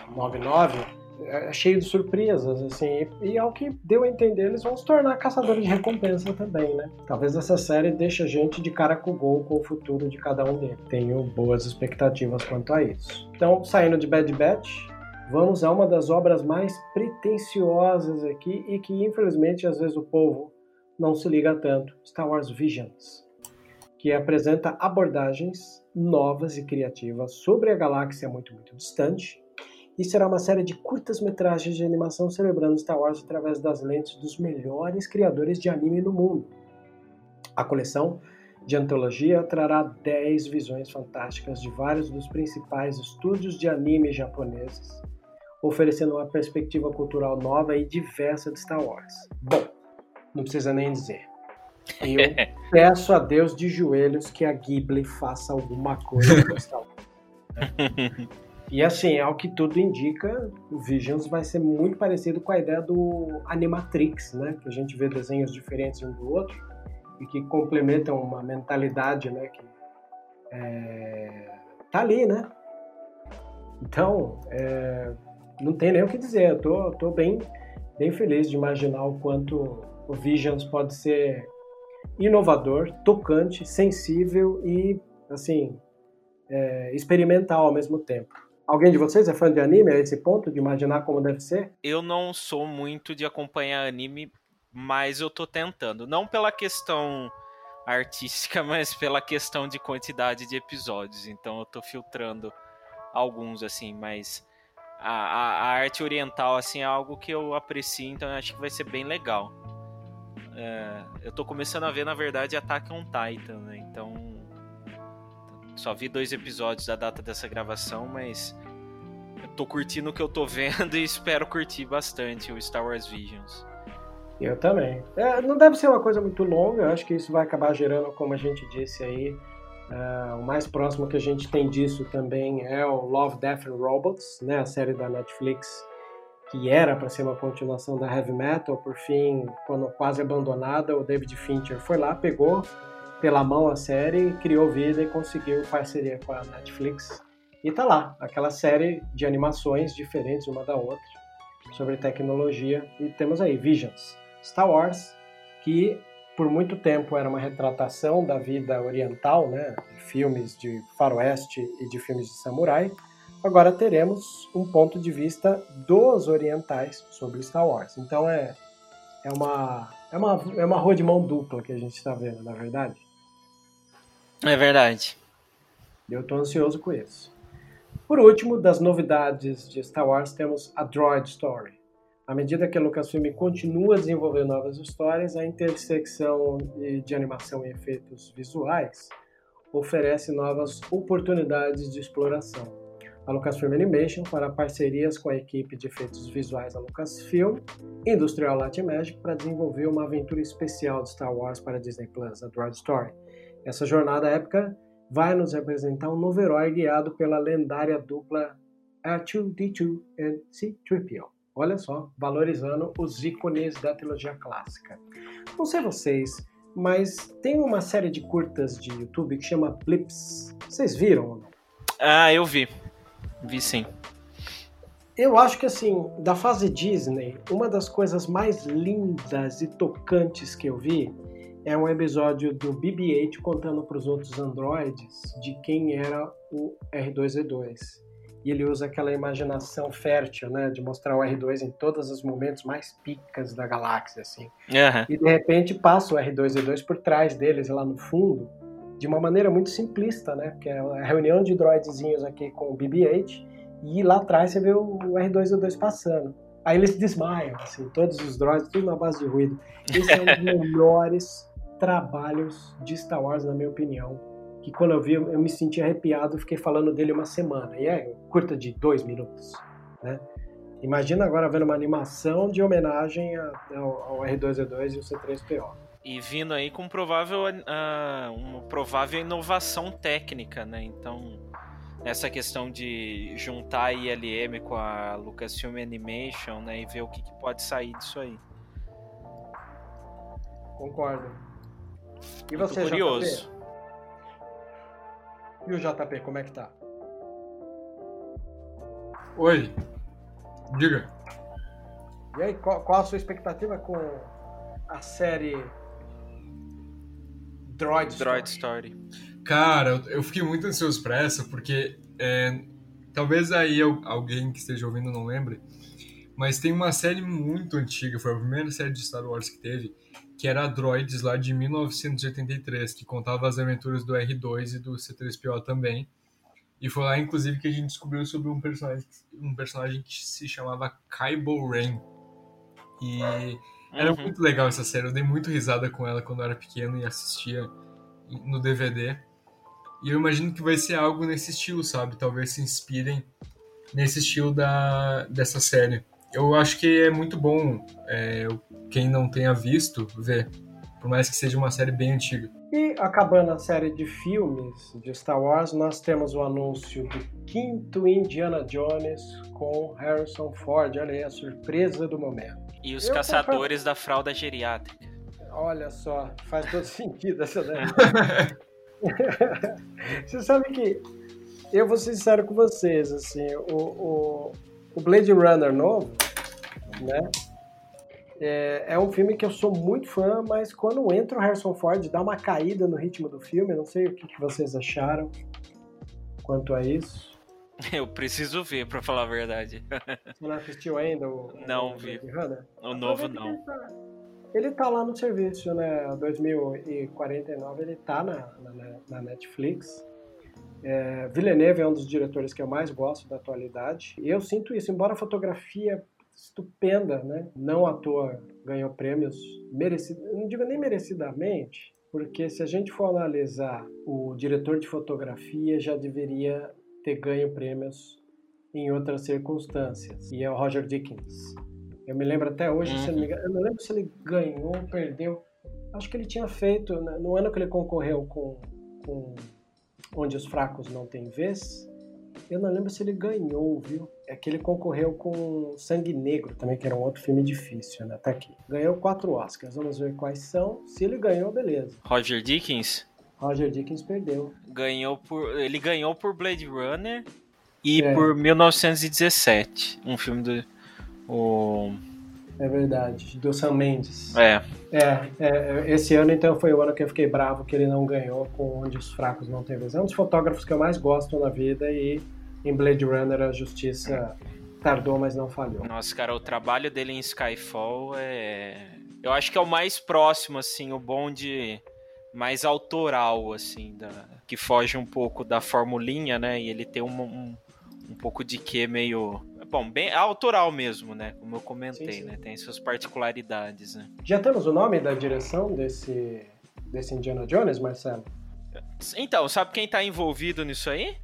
o 99, é, é cheio de surpresas, assim, e, e ao que deu a entender, eles vão se tornar caçadores de recompensa também, né? Talvez essa série deixe a gente de cara com o gol com o futuro de cada um deles. Tenho boas expectativas quanto a isso. Então, saindo de Bad Batch, vamos a uma das obras mais pretensiosas aqui e que, infelizmente, às vezes o povo não se liga tanto, Star Wars Visions que apresenta abordagens novas e criativas sobre a galáxia muito, muito distante. E será uma série de curtas-metragens de animação celebrando Star Wars através das lentes dos melhores criadores de anime no mundo. A coleção de antologia trará 10 visões fantásticas de vários dos principais estúdios de anime japoneses, oferecendo uma perspectiva cultural nova e diversa de Star Wars. Bom, não precisa nem dizer. Eu peço a Deus de joelhos que a Ghibli faça alguma coisa E assim, ao que tudo indica, o Visions vai ser muito parecido com a ideia do Animatrix, né? Que a gente vê desenhos diferentes um do outro e que complementam uma mentalidade, né? Que é, tá ali, né? Então, é, não tem nem o que dizer. Eu tô, tô bem, bem feliz de imaginar o quanto o Visions pode ser inovador, tocante, sensível e, assim, é, experimental ao mesmo tempo. Alguém de vocês é fã de anime a esse ponto, de imaginar como deve ser? Eu não sou muito de acompanhar anime, mas eu tô tentando. Não pela questão artística, mas pela questão de quantidade de episódios. Então eu tô filtrando alguns, assim, mas a, a, a arte oriental, assim, é algo que eu aprecio, então eu acho que vai ser bem legal. É, eu tô começando a ver, na verdade, Attack on Titan, né? Então. Só vi dois episódios da data dessa gravação, mas. Eu tô curtindo o que eu tô vendo e espero curtir bastante o Star Wars Visions. Eu também. É, não deve ser uma coisa muito longa, eu acho que isso vai acabar gerando, como a gente disse aí, uh, o mais próximo que a gente tem disso também é o Love, Death and Robots, né, a série da Netflix que era para ser uma continuação da Heavy Metal, por fim, quando quase abandonada, o David Fincher foi lá, pegou pela mão a série, criou vida e conseguiu parceria com a Netflix. E tá lá, aquela série de animações diferentes uma da outra, sobre tecnologia. E temos aí Visions, Star Wars, que por muito tempo era uma retratação da vida oriental, né, de filmes de faroeste e de filmes de samurai, agora teremos um ponto de vista dos orientais sobre Star Wars. Então é, é, uma, é, uma, é uma rua de mão dupla que a gente está vendo, na é verdade? É verdade. Eu estou ansioso com isso. Por último, das novidades de Star Wars, temos a Droid Story. À medida que a Lucasfilm continua a desenvolver novas histórias, a intersecção de animação e efeitos visuais oferece novas oportunidades de exploração. A Lucasfilm Animation fará parcerias com a equipe de efeitos visuais da Lucasfilm Industrial Light Magic para desenvolver uma aventura especial de Star Wars para Disney Plus, a Droid Story. Essa jornada épica vai nos representar um novo herói guiado pela lendária dupla R2-D2 e C-3PO. Olha só, valorizando os ícones da trilogia clássica. Não sei vocês, mas tem uma série de curtas de YouTube que chama Blips. Vocês viram ou não? Ah, eu vi. Vi sim. Eu acho que assim, da fase Disney, uma das coisas mais lindas e tocantes que eu vi é um episódio do BB-8 contando para os outros androides de quem era o R2-D2. E ele usa aquela imaginação fértil, né, de mostrar o R2 em todos os momentos mais picas da galáxia, assim. Uhum. E de repente passa o R2-D2 por trás deles, lá no fundo, de uma maneira muito simplista, né, que é a reunião de droidezinhos aqui com o BB-8 e lá atrás você vê o R2-D2 passando. Aí eles desmaiam, assim, todos os droids, tudo na base de ruído. Esse é um dos melhores trabalhos de Star Wars, na minha opinião. Que quando eu vi, eu me senti arrepiado, fiquei falando dele uma semana. E é curta de dois minutos, né? Imagina agora vendo uma animação de homenagem ao, R2D2 e o C3PO. E vindo aí com provável, uh, uma provável inovação técnica, né? Então, essa questão de juntar a ILM com a Lucasfilm Animation, né? E ver o que, que pode sair disso aí. Concordo. E você, Muito curioso. JP? E o JP, como é que tá? Oi. Diga. E aí, qual, qual a sua expectativa com a série Droid, Droid Story? Cara, eu, fiquei muito ansioso pra essa, porque é, talvez aí eu, alguém que esteja ouvindo não lembre, mas tem uma série muito antiga, foi a primeira série de Star Wars que teve, que era a Droids lá de 1983, que contava as aventuras do R2 e do C3PO também. E foi lá, inclusive, que a gente descobriu sobre um personagem, um personagem que se chamava Kybo Ren. E era uhum. muito legal essa série, eu dei muito risada com ela quando eu era pequeno e assistia no DVD. E eu imagino que vai ser algo nesse estilo, sabe? Talvez se inspirem nesse estilo da, dessa série eu acho que é muito bom é, quem não tenha visto ver, por mais que seja uma série bem antiga. E acabando a série de filmes de Star Wars, nós temos o anúncio do quinto Indiana Jones com Harrison Ford. Olha aí a surpresa do momento. E os Eu caçadores da fralda geriátrica. Olha só, faz todo sentido essa daí. Você sabe que eu vou ser sincero com vocês, assim, o, o, o Blade Runner novo, né? É, é, um filme que eu sou muito fã, mas quando entra o Harrison Ford, dá uma caída no ritmo do filme. Eu não sei o que, que vocês acharam quanto a isso. Eu preciso ver, pra falar a verdade. Você não assistiu ainda o. Não o vi. O novo não. Ele tá, ele tá, lá no serviço, né? 2049 ele tá na, na, na Netflix. É, Villeneuve é um dos diretores que eu mais gosto da atualidade. E eu sinto isso, embora a fotografia estupenda, né? Não à toa ganhou prêmios merecidos, não digo nem merecidamente, porque se a gente for analisar, o diretor de fotografia já deveria ter ganho prêmios em outras circunstâncias, e é o Roger Dickens. Eu me lembro até hoje, uhum. se não me engano, eu não lembro se ele ganhou ou perdeu. Acho que ele tinha feito, né, no ano que ele concorreu com, com Onde os Fracos Não Têm Vez, eu não lembro se ele ganhou, viu? É que ele concorreu com Sangue Negro também, que era um outro filme difícil, né? Tá aqui. Ganhou quatro Oscars. Vamos ver quais são. Se ele ganhou, beleza. Roger Dickens? Roger Dickens perdeu. Ganhou por. Ele ganhou por Blade Runner e é. por 1917. Um filme do. O é verdade, do Sam Mendes. É. é. É, esse ano então foi o ano que eu fiquei bravo que ele não ganhou com Onde os Fracos Não Têm Vez. É um dos fotógrafos que eu mais gosto na vida e em Blade Runner a justiça tardou, mas não falhou. Nossa, cara, o trabalho dele em Skyfall é... Eu acho que é o mais próximo, assim, o bom de mais autoral, assim, da... que foge um pouco da formulinha, né? E ele tem um, um um pouco de que meio. Bom, bem autoral mesmo, né? Como eu comentei, sim, sim. né? Tem suas particularidades, né? Já temos o nome da direção desse, desse Indiana Jones, Marcelo? Então, sabe quem tá envolvido nisso aí?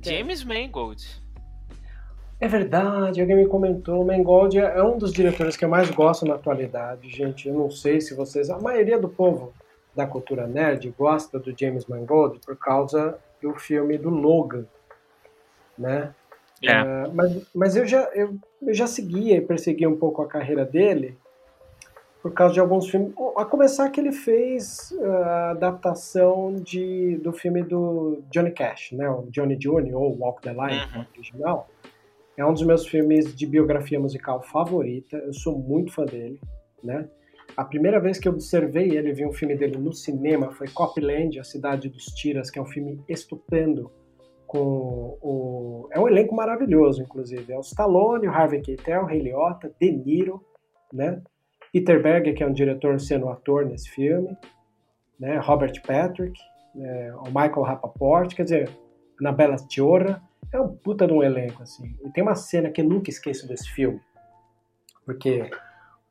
Quem? James Mangold. É verdade, alguém me comentou. Mangold é um dos diretores que eu mais gosto na atualidade, gente. Eu não sei se vocês. A maioria do povo da cultura nerd gosta do James Mangold por causa do filme do Logan, né? É. Uh, mas, mas eu já eu, eu já seguia e perseguia um pouco a carreira dele por causa de alguns filmes. A começar que ele fez a adaptação de, do filme do Johnny Cash, né? O Johnny Jr. ou Walk the Line, uhum. original. É um dos meus filmes de biografia musical favorita. Eu sou muito fã dele, né? A primeira vez que eu observei ele, vi um filme dele no cinema, foi Copland, A Cidade dos Tiras, que é um filme estupendo. Com o... É um elenco maravilhoso, inclusive. É o Stallone, o Harvey Keitel, o Ray Liotta, De Niro, né? Peter Berger, que é um diretor sendo ator nesse filme, né? Robert Patrick, né? o Michael Rapaport, quer dizer, Anabella Tiora. É um puta de um elenco, assim. E tem uma cena que eu nunca esqueço desse filme, porque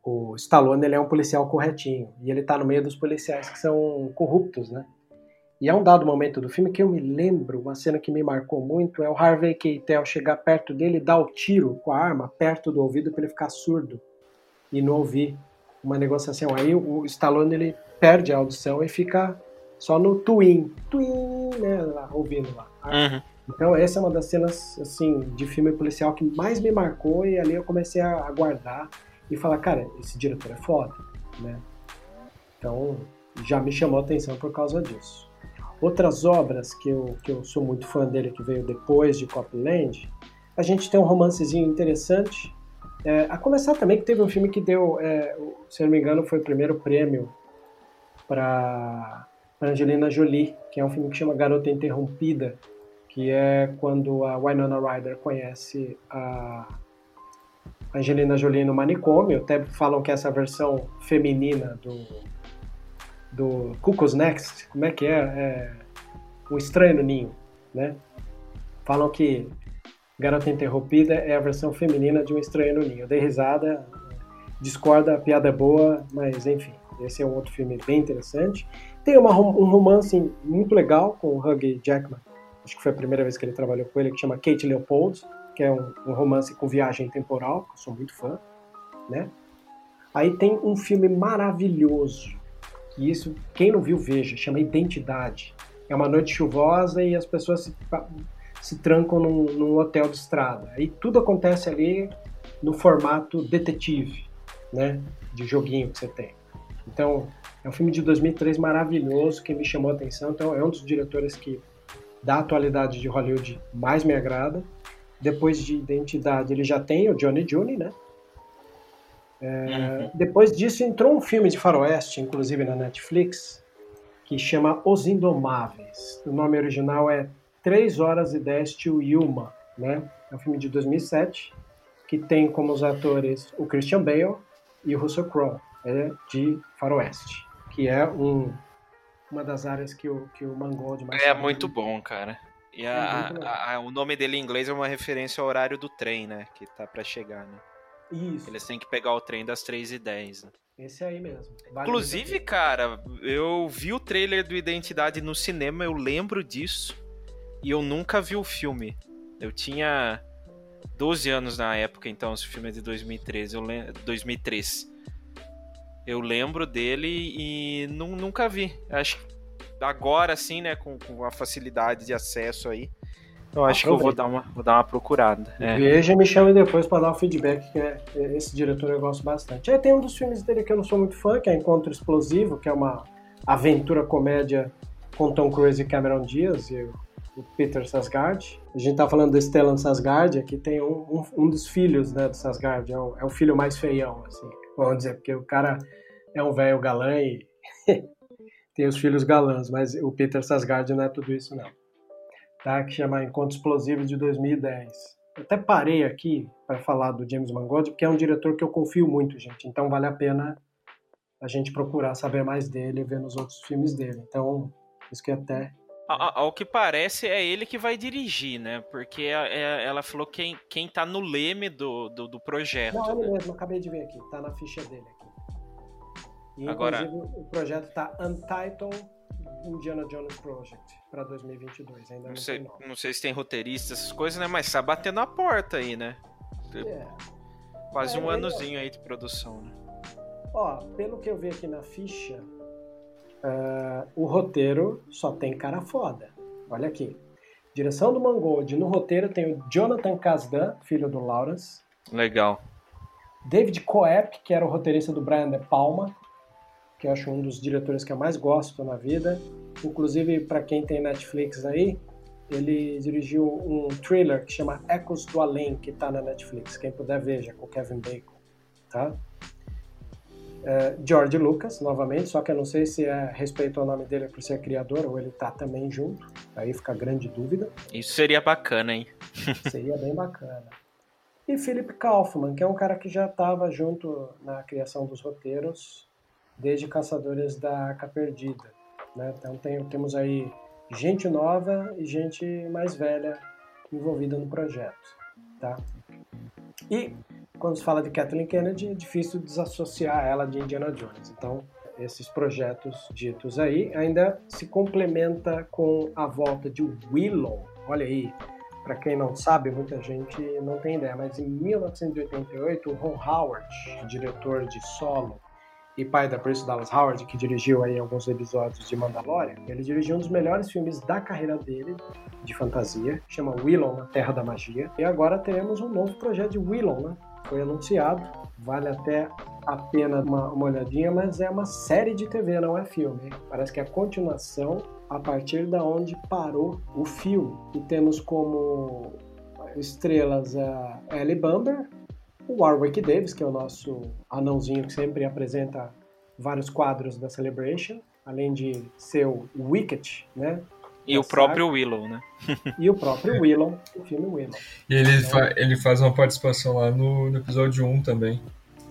o Stallone ele é um policial corretinho e ele tá no meio dos policiais que são corruptos, né? E é um dado momento do filme que eu me lembro, uma cena que me marcou muito, é o Harvey Keitel chegar perto dele e dar o tiro com a arma perto do ouvido para ele ficar surdo e não ouvir uma negociação. Aí o Stallone ele perde a audição e fica só no twin, twin, né, lá, ouvindo lá. Uhum. Então essa é uma das cenas assim de filme policial que mais me marcou e ali eu comecei a aguardar e falar, cara, esse diretor é foda, né? Então já me chamou a atenção por causa disso. Outras obras que eu, que eu sou muito fã dele, que veio depois de Copland, a gente tem um romancezinho interessante. É, a começar também que teve um filme que deu, é, se não me engano, foi o primeiro prêmio para Angelina Jolie, que é um filme que chama Garota Interrompida, que é quando a Winona Ryder conhece a Angelina Jolie no manicômio. Até falam que essa versão feminina do, do Cuckoo's Next, como é que é? é o Estranho no Ninho, né? Falam que Garota Interrompida é a versão feminina de Um Estranho no Ninho. Eu dei risada, discorda, a piada é boa, mas enfim, esse é um outro filme bem interessante. Tem uma, um romance muito legal com o Hugh Jackman, acho que foi a primeira vez que ele trabalhou com ele, que chama Kate Leopold, que é um, um romance com viagem temporal, que eu sou muito fã, né? Aí tem um filme maravilhoso, que isso, quem não viu, veja, chama Identidade. É uma noite chuvosa e as pessoas se, se trancam num, num hotel de estrada. Aí tudo acontece ali no formato detetive, né? De joguinho que você tem. Então, é um filme de 2003 maravilhoso que me chamou a atenção. Então, é um dos diretores que, da atualidade de Hollywood, mais me agrada. Depois de Identidade, ele já tem o Johnny June, né? É, uhum. Depois disso, entrou um filme de faroeste, inclusive na Netflix, que chama Os Indomáveis. O nome original é 3 horas e 10 to Yuma, né? É um filme de 2007, que tem como os atores o Christian Bale e o Russell Crowe, é de faroeste, que é um, uma das áreas que o, que o Mangold mais... É muito bom, cara. E a, é a, a, o nome dele em inglês é uma referência ao horário do trem, né? Que tá para chegar, né? Isso. Eles têm que pegar o trem das 3h10, né? Esse aí mesmo. Vale Inclusive, cara, eu vi o trailer do Identidade no cinema, eu lembro disso. E eu nunca vi o filme. Eu tinha 12 anos na época, então, esse filme é de 2013. Eu lem... 2003. Eu lembro dele e nunca vi. Acho que agora, assim, né, com, com a facilidade de acesso aí, eu acho que eu vou dar uma, vou dar uma procurada. É. Veja e me chame depois para dar um feedback, que é, esse diretor eu gosto bastante. Aí tem um dos filmes dele que eu não sou muito fã, que é Encontro Explosivo, que é uma aventura comédia com Tom Cruise e Cameron Diaz e o, o Peter Sasgard. A gente tá falando do Stellan Sasgard, aqui tem um, um, um dos filhos né, do Sasgard, é o, é o filho mais feião, assim, vamos dizer, porque o cara é um velho galã e tem os filhos galãs, mas o Peter Sasgard não é tudo isso não. Tá? Que chama Encontro Explosivo de 2010. Eu até parei aqui para falar do James Mangold, porque é um diretor que eu confio muito, gente. Então vale a pena a gente procurar saber mais dele e ver nos outros filmes dele. Então, isso que até Ao que parece, é ele que vai dirigir, né? Porque é, ela falou quem, quem tá no leme do, do, do projeto. Não, ele né? mesmo, acabei de ver aqui, tá na ficha dele aqui. E, Agora... o projeto tá Untitled Indiana Jones Project para 2022. Ainda não, não sei, não. não sei se tem roteirista, essas coisas, né? Mas tá batendo a porta aí, né? É. Quase É, um ele- anozinho aí de produção, né? Ó, pelo que eu vi aqui na ficha, ah, o roteiro só tem cara foda. Olha aqui. Direção do Mangold. No roteiro tem o Jonathan Kasdan, filho do Lawrence. Legal. David Coep, que era o roteirista do Brian De Palma, que eu acho um dos diretores que eu mais gosto na vida. Inclusive, para quem tem Netflix aí, ele dirigiu um thriller que chama Ecos do Além, que tá na Netflix. Quem puder veja, com Kevin Bacon. Tá? É, George Lucas, novamente, só que eu não sei se é respeito ao nome dele por ser criador ou ele tá também junto. Aí fica grande dúvida. Isso seria bacana, hein? Seria bem bacana. E Philip Kaufman, que é um cara que já estava junto na criação dos roteiros desde Caçadores da Arca Perdida. Né? Então tem- temos aí gente nova e gente mais velha envolvida no projeto. Tá? E quando se fala de Kathleen Kennedy, é difícil desassociar ela de Indiana Jones. Então, esses projetos ditos aí ainda se complementa com a volta de Willow. Olha aí, para quem não sabe, muita gente não tem ideia, mas em 1988, o Ron Howard, diretor de Solo e pai da Bryce Dallas Howard, que dirigiu aí alguns episódios de Mandalorian, ele dirigiu um dos melhores filmes da carreira dele, de fantasia, chama Willow na Terra da Magia. E agora teremos um novo projeto de Willow, né? Foi anunciado, vale até a pena uma, uma olhadinha, mas é uma série de TV, não é filme. Parece que é a continuação a partir da onde parou o filme. E temos como estrelas a Ellie Bumber, o Warwick Davis, que é o nosso anãozinho que sempre apresenta vários quadros da Celebration, além de ser o Wicket, né? E o próprio Willow, né? E o próprio Willow, o filme Willow. E ele, fa- ele faz uma participação lá no, no episódio 1 também.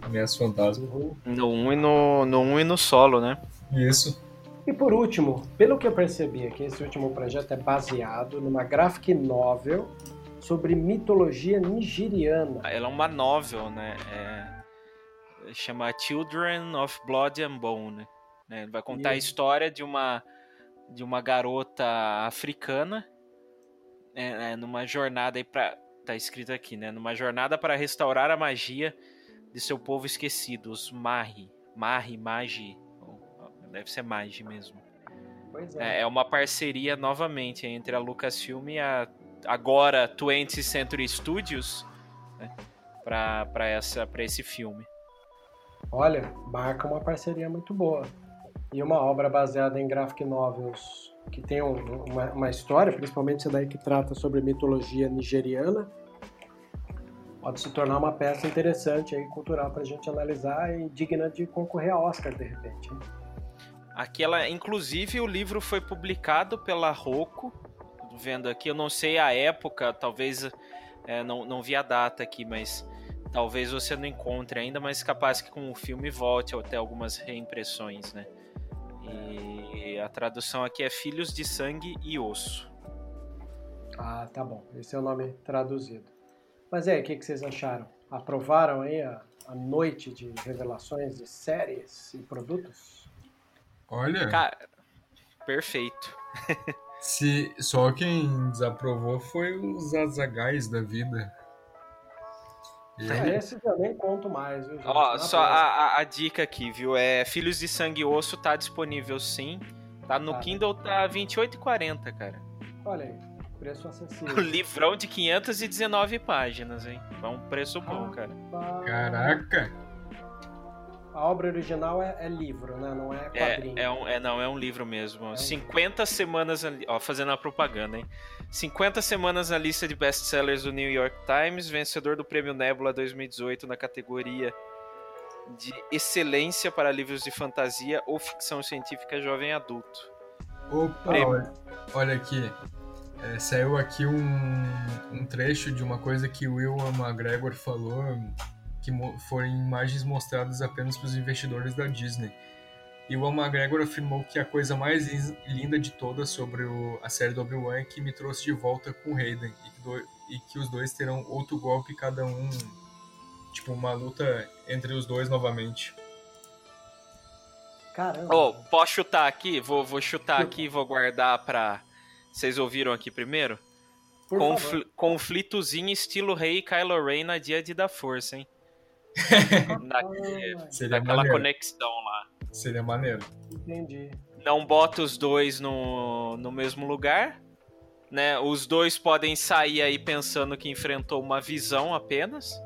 Ameaça Fantasma. Uhum. No 1 e no, no, um e no solo, né? Isso. E por último, pelo que eu percebi aqui, esse último projeto é baseado numa graphic novel sobre mitologia nigeriana. Ela é uma novel, né? É... Chama Children of Blood and Bone. Né? Vai contar a Isso. história de uma, de uma garota africana é, é, numa jornada aí pra. Tá escrito aqui, né? Numa jornada para restaurar a magia de seu povo esquecido, os Mahi. Mahi, Magi. Deve ser Magi mesmo. É. É, é uma parceria novamente entre a Lucasfilm e a agora 20th Century Studios né, para esse filme. Olha, marca uma parceria muito boa. E uma obra baseada em graphic novels que tem um- uma, uma história, principalmente essa daí que trata sobre mitologia nigeriana, pode se tornar uma peça interessante aí, cultural para a gente analisar e digna de concorrer a Oscar de repente. Aquela, inclusive, o livro foi publicado pela Roku. Vendo aqui, eu não sei a época, talvez é, não, não vi a data aqui, mas talvez você não encontre ainda, mas capaz que com o filme volte até algumas reimpressões, né? E a tradução aqui é Filhos de Sangue e Osso. Ah, tá bom. Esse é o nome traduzido. Mas aí, o que, que vocês acharam? Aprovaram aí a, a noite de revelações de séries e produtos? Olha, Cara, perfeito. se só quem desaprovou foi os azagais da vida. Ah, Esses eu nem conto mais, viu, gente? Ó, Na só a, a- a dica aqui, viu? É Filhos de Sangue e Osso tá disponível sim. Tá no Tá. Kindle, tá 28,40, cara. Olha aí, preço Um acessível. livrão de 519 páginas, hein? É um preço bom, Ah. cara. Caraca! A obra original é, é livro, né? Não é quadrinho. É, é, um, é, não, é um livro mesmo. 50 semanas ali. Ó, fazendo a propaganda, hein? 50 semanas na lista de best-sellers do New York Times, vencedor do Prêmio Nebula 2018 na categoria de excelência para livros de fantasia ou ficção científica jovem adulto. Opa, Prêmio. olha, olha aqui. É, saiu aqui um, um trecho de uma coisa que o Will McGregor falou, que foram imagens mostradas apenas para os investidores da Disney. E o McGregor afirmou que a coisa mais linda de todas sobre o, a série do Obi-Wan é que me trouxe de volta com o Hayden e que, do, e que os dois terão outro golpe cada um, tipo uma luta entre os dois novamente. Caramba. Oh, posso chutar aqui? Vou, vou chutar aqui e vou guardar pra. Vocês ouviram aqui primeiro? Confl conflitozinho estilo Rei Kylo Ren na Dia de da Força, hein? na, Seria naquela maneiro. conexão lá. Seria maneiro. Entendi. Não bota os dois no, no mesmo lugar, né? Os dois podem sair aí pensando que enfrentou uma visão apenas.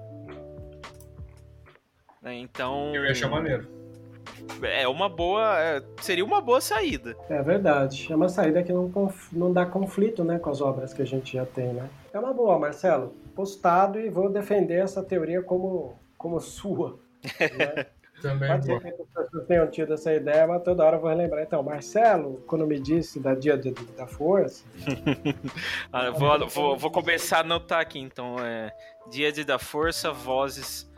Né? Então. Eu ia achar maneiro. É uma boa. É, seria uma boa saída. É verdade. É uma saída que não, não dá conflito né, com as obras que a gente já tem, né? É uma boa, Marcelo. Postado e vou defender essa teoria como, como sua. Né? Também Pode ser que as pessoas tenham tido essa ideia, mas toda hora eu vou relembrar. Então, Marcelo, quando me disse da Dia de, da Força. ah, vou, vou, vou, começar a anotar aqui, então. É, dia de da Força, vozes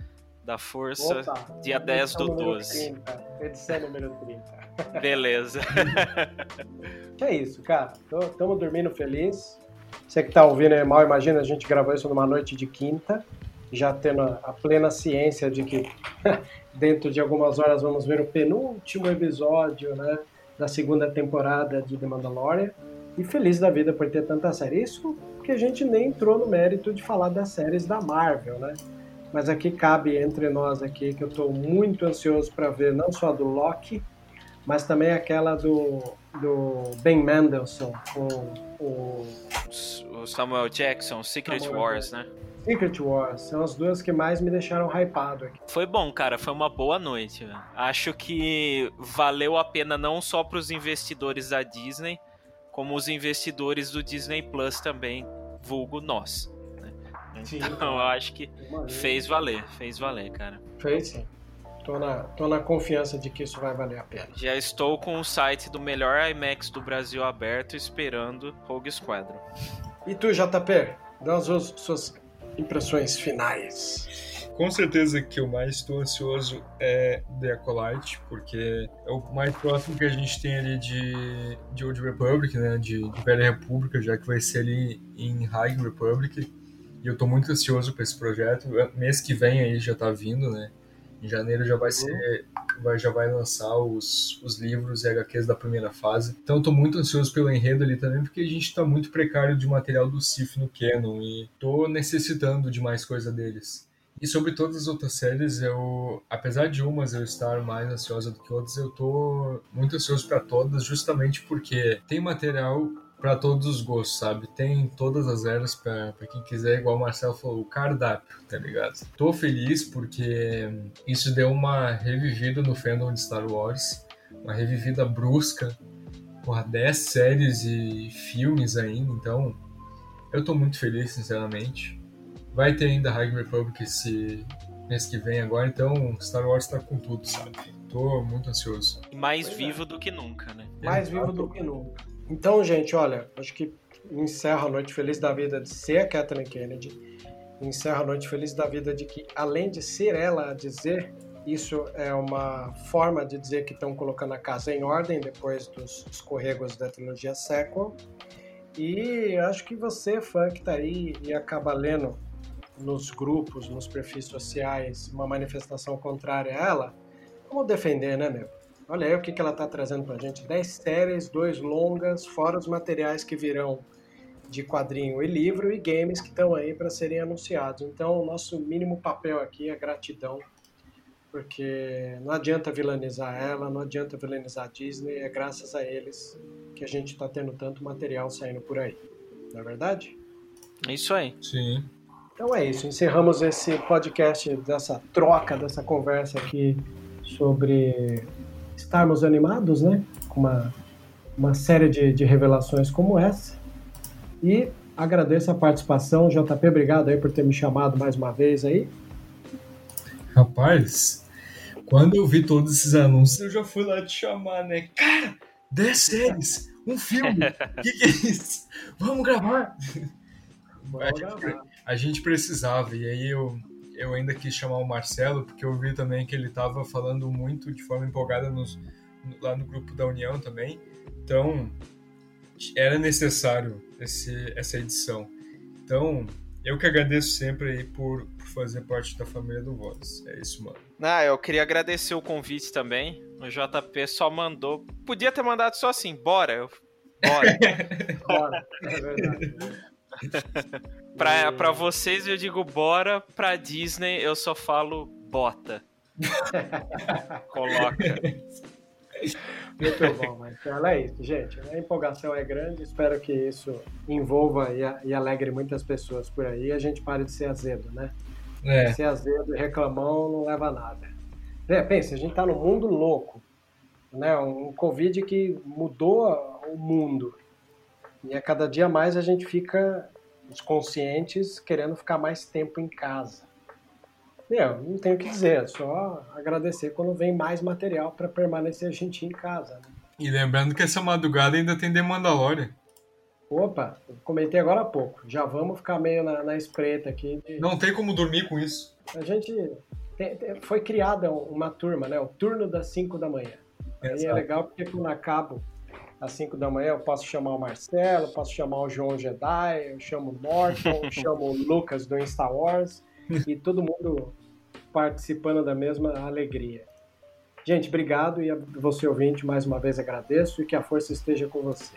da Força, Opa, dia 10 do 12. 30, edição número 30. Beleza. que é isso, cara. Estamos dormindo feliz. Você que tá ouvindo aí mal, imagina a gente gravou isso numa noite de quinta, já tendo a plena ciência de que dentro de algumas horas vamos ver o penúltimo episódio, né, da segunda temporada de The Mandalorian. E feliz da vida por ter tanta série. Isso porque a gente nem entrou no mérito de falar das séries da Marvel, né? mas aqui cabe entre nós aqui que eu estou muito ansioso para ver não só do Loki, mas também aquela do, do Ben Mendelsohn com o, o Samuel Jackson, Secret Samuel Wars, Jackson. né? Secret Wars, são as duas que mais me deixaram hypado aqui. Foi bom, cara, foi uma boa noite. Acho que valeu a pena não só para os investidores da Disney, como os investidores do Disney Plus também, vulgo nós. Sim. Então eu acho que fez valer, fez valer, cara. Fez sim. Tô na, tô na confiança de que isso vai valer a pena. Já estou com o site do melhor IMAX do Brasil aberto esperando Rogue Squadron. E tu, JP? Dá as suas impressões finais. Com certeza que o mais estou ansioso é The Acolyte, porque é o mais próximo que a gente tem ali de, de Old Republic, né, de, de Velha República, já que vai ser ali em High Republic. E eu tô muito ansioso para esse projeto. Mês que vem aí já tá vindo, né? Em janeiro já vai ser, vai, já vai lançar os, os livros e HQs da primeira fase. Então eu tô muito ansioso pelo enredo ali também, porque a gente tá muito precário de material do Sif no Canon e tô necessitando de mais coisa deles. E sobre todas as outras séries, eu, apesar de umas eu estar mais ansiosa do que outras, eu tô muito ansioso para todas, justamente porque tem material para todos os gostos, sabe? Tem todas as eras para quem quiser, igual o Marcelo falou, o cardápio, tá ligado? Tô feliz porque isso deu uma revivida no fandom de Star Wars, uma revivida brusca, porra, 10 séries e filmes ainda, então eu tô muito feliz, sinceramente. Vai ter ainda High Republic esse mês que vem agora, então Star Wars tá com tudo, sabe? Tô muito ansioso. Mais pois vivo é. do que nunca, né? Mais vivo do que nunca. Então, gente, olha, acho que encerra a noite feliz da vida de ser a Kathleen Kennedy. Encerra a noite feliz da vida de que, além de ser ela a dizer, isso é uma forma de dizer que estão colocando a casa em ordem depois dos escorregos da trilogia sequel. E acho que você, fã que está aí e acaba lendo nos grupos, nos perfis sociais, uma manifestação contrária a ela, vamos defender, né, meu? Olha aí o que, que ela está trazendo para a gente: 10 séries, dois longas, fora os materiais que virão de quadrinho e livro e games que estão aí para serem anunciados. Então, o nosso mínimo papel aqui é gratidão, porque não adianta vilanizar ela, não adianta vilanizar a Disney, é graças a eles que a gente está tendo tanto material saindo por aí. Não é verdade? É isso aí. Sim. Então é isso, encerramos esse podcast dessa troca, dessa conversa aqui sobre estarmos animados, né? Com uma, uma série de, de revelações como essa. E agradeço a participação. JP, obrigado aí por ter me chamado mais uma vez aí. Rapaz, quando eu vi todos esses anúncios, eu já fui lá te chamar, né? Cara, 10 séries, um filme, o que, que, é isso? Vamos gravar! A gente, a gente, precisava, e aí eu, eu ainda quis chamar o Marcelo, porque eu vi também que ele estava falando muito de forma empolgada nos, lá no grupo da União também. Então, era necessário esse, essa edição. Então, eu que agradeço sempre aí por, por fazer parte da família do Voz. É isso, mano. Ah, eu queria agradecer o convite também. O JP só mandou. Podia ter mandado só assim, bora. Eu... Bora. bora, é verdade. Pra, pra vocês eu digo bora, pra Disney eu só falo bota. Coloca. Muito bom, mas ela é isso, gente. A empolgação é grande, espero que isso envolva e, e alegre muitas pessoas por aí a gente pare de ser azedo, né? É. Ser azedo e reclamão não leva a nada. É, pensa, a gente tá num mundo louco, né? Um Covid que mudou o mundo. E a cada dia mais a gente fica, os conscientes, querendo ficar mais tempo em casa. Meu, não tenho o que dizer, é só agradecer quando vem mais material para permanecer a gente em casa. Né? E lembrando que essa madrugada ainda tem The Mandalorian. Opa, comentei agora há pouco. Já vamos ficar meio na, na espreita aqui. De... Não tem como dormir com isso. A gente. Tem, tem, foi criada uma turma, né? O turno das 5 da manhã. É, Aí é legal porque quando acabo às 5 da manhã, eu posso chamar o Marcelo, posso chamar o João Jedi, eu chamo o Morton, eu chamo o Lucas do Star Wars e todo mundo participando da mesma alegria. Gente, obrigado e a você ouvinte mais uma vez agradeço e que a força esteja com você.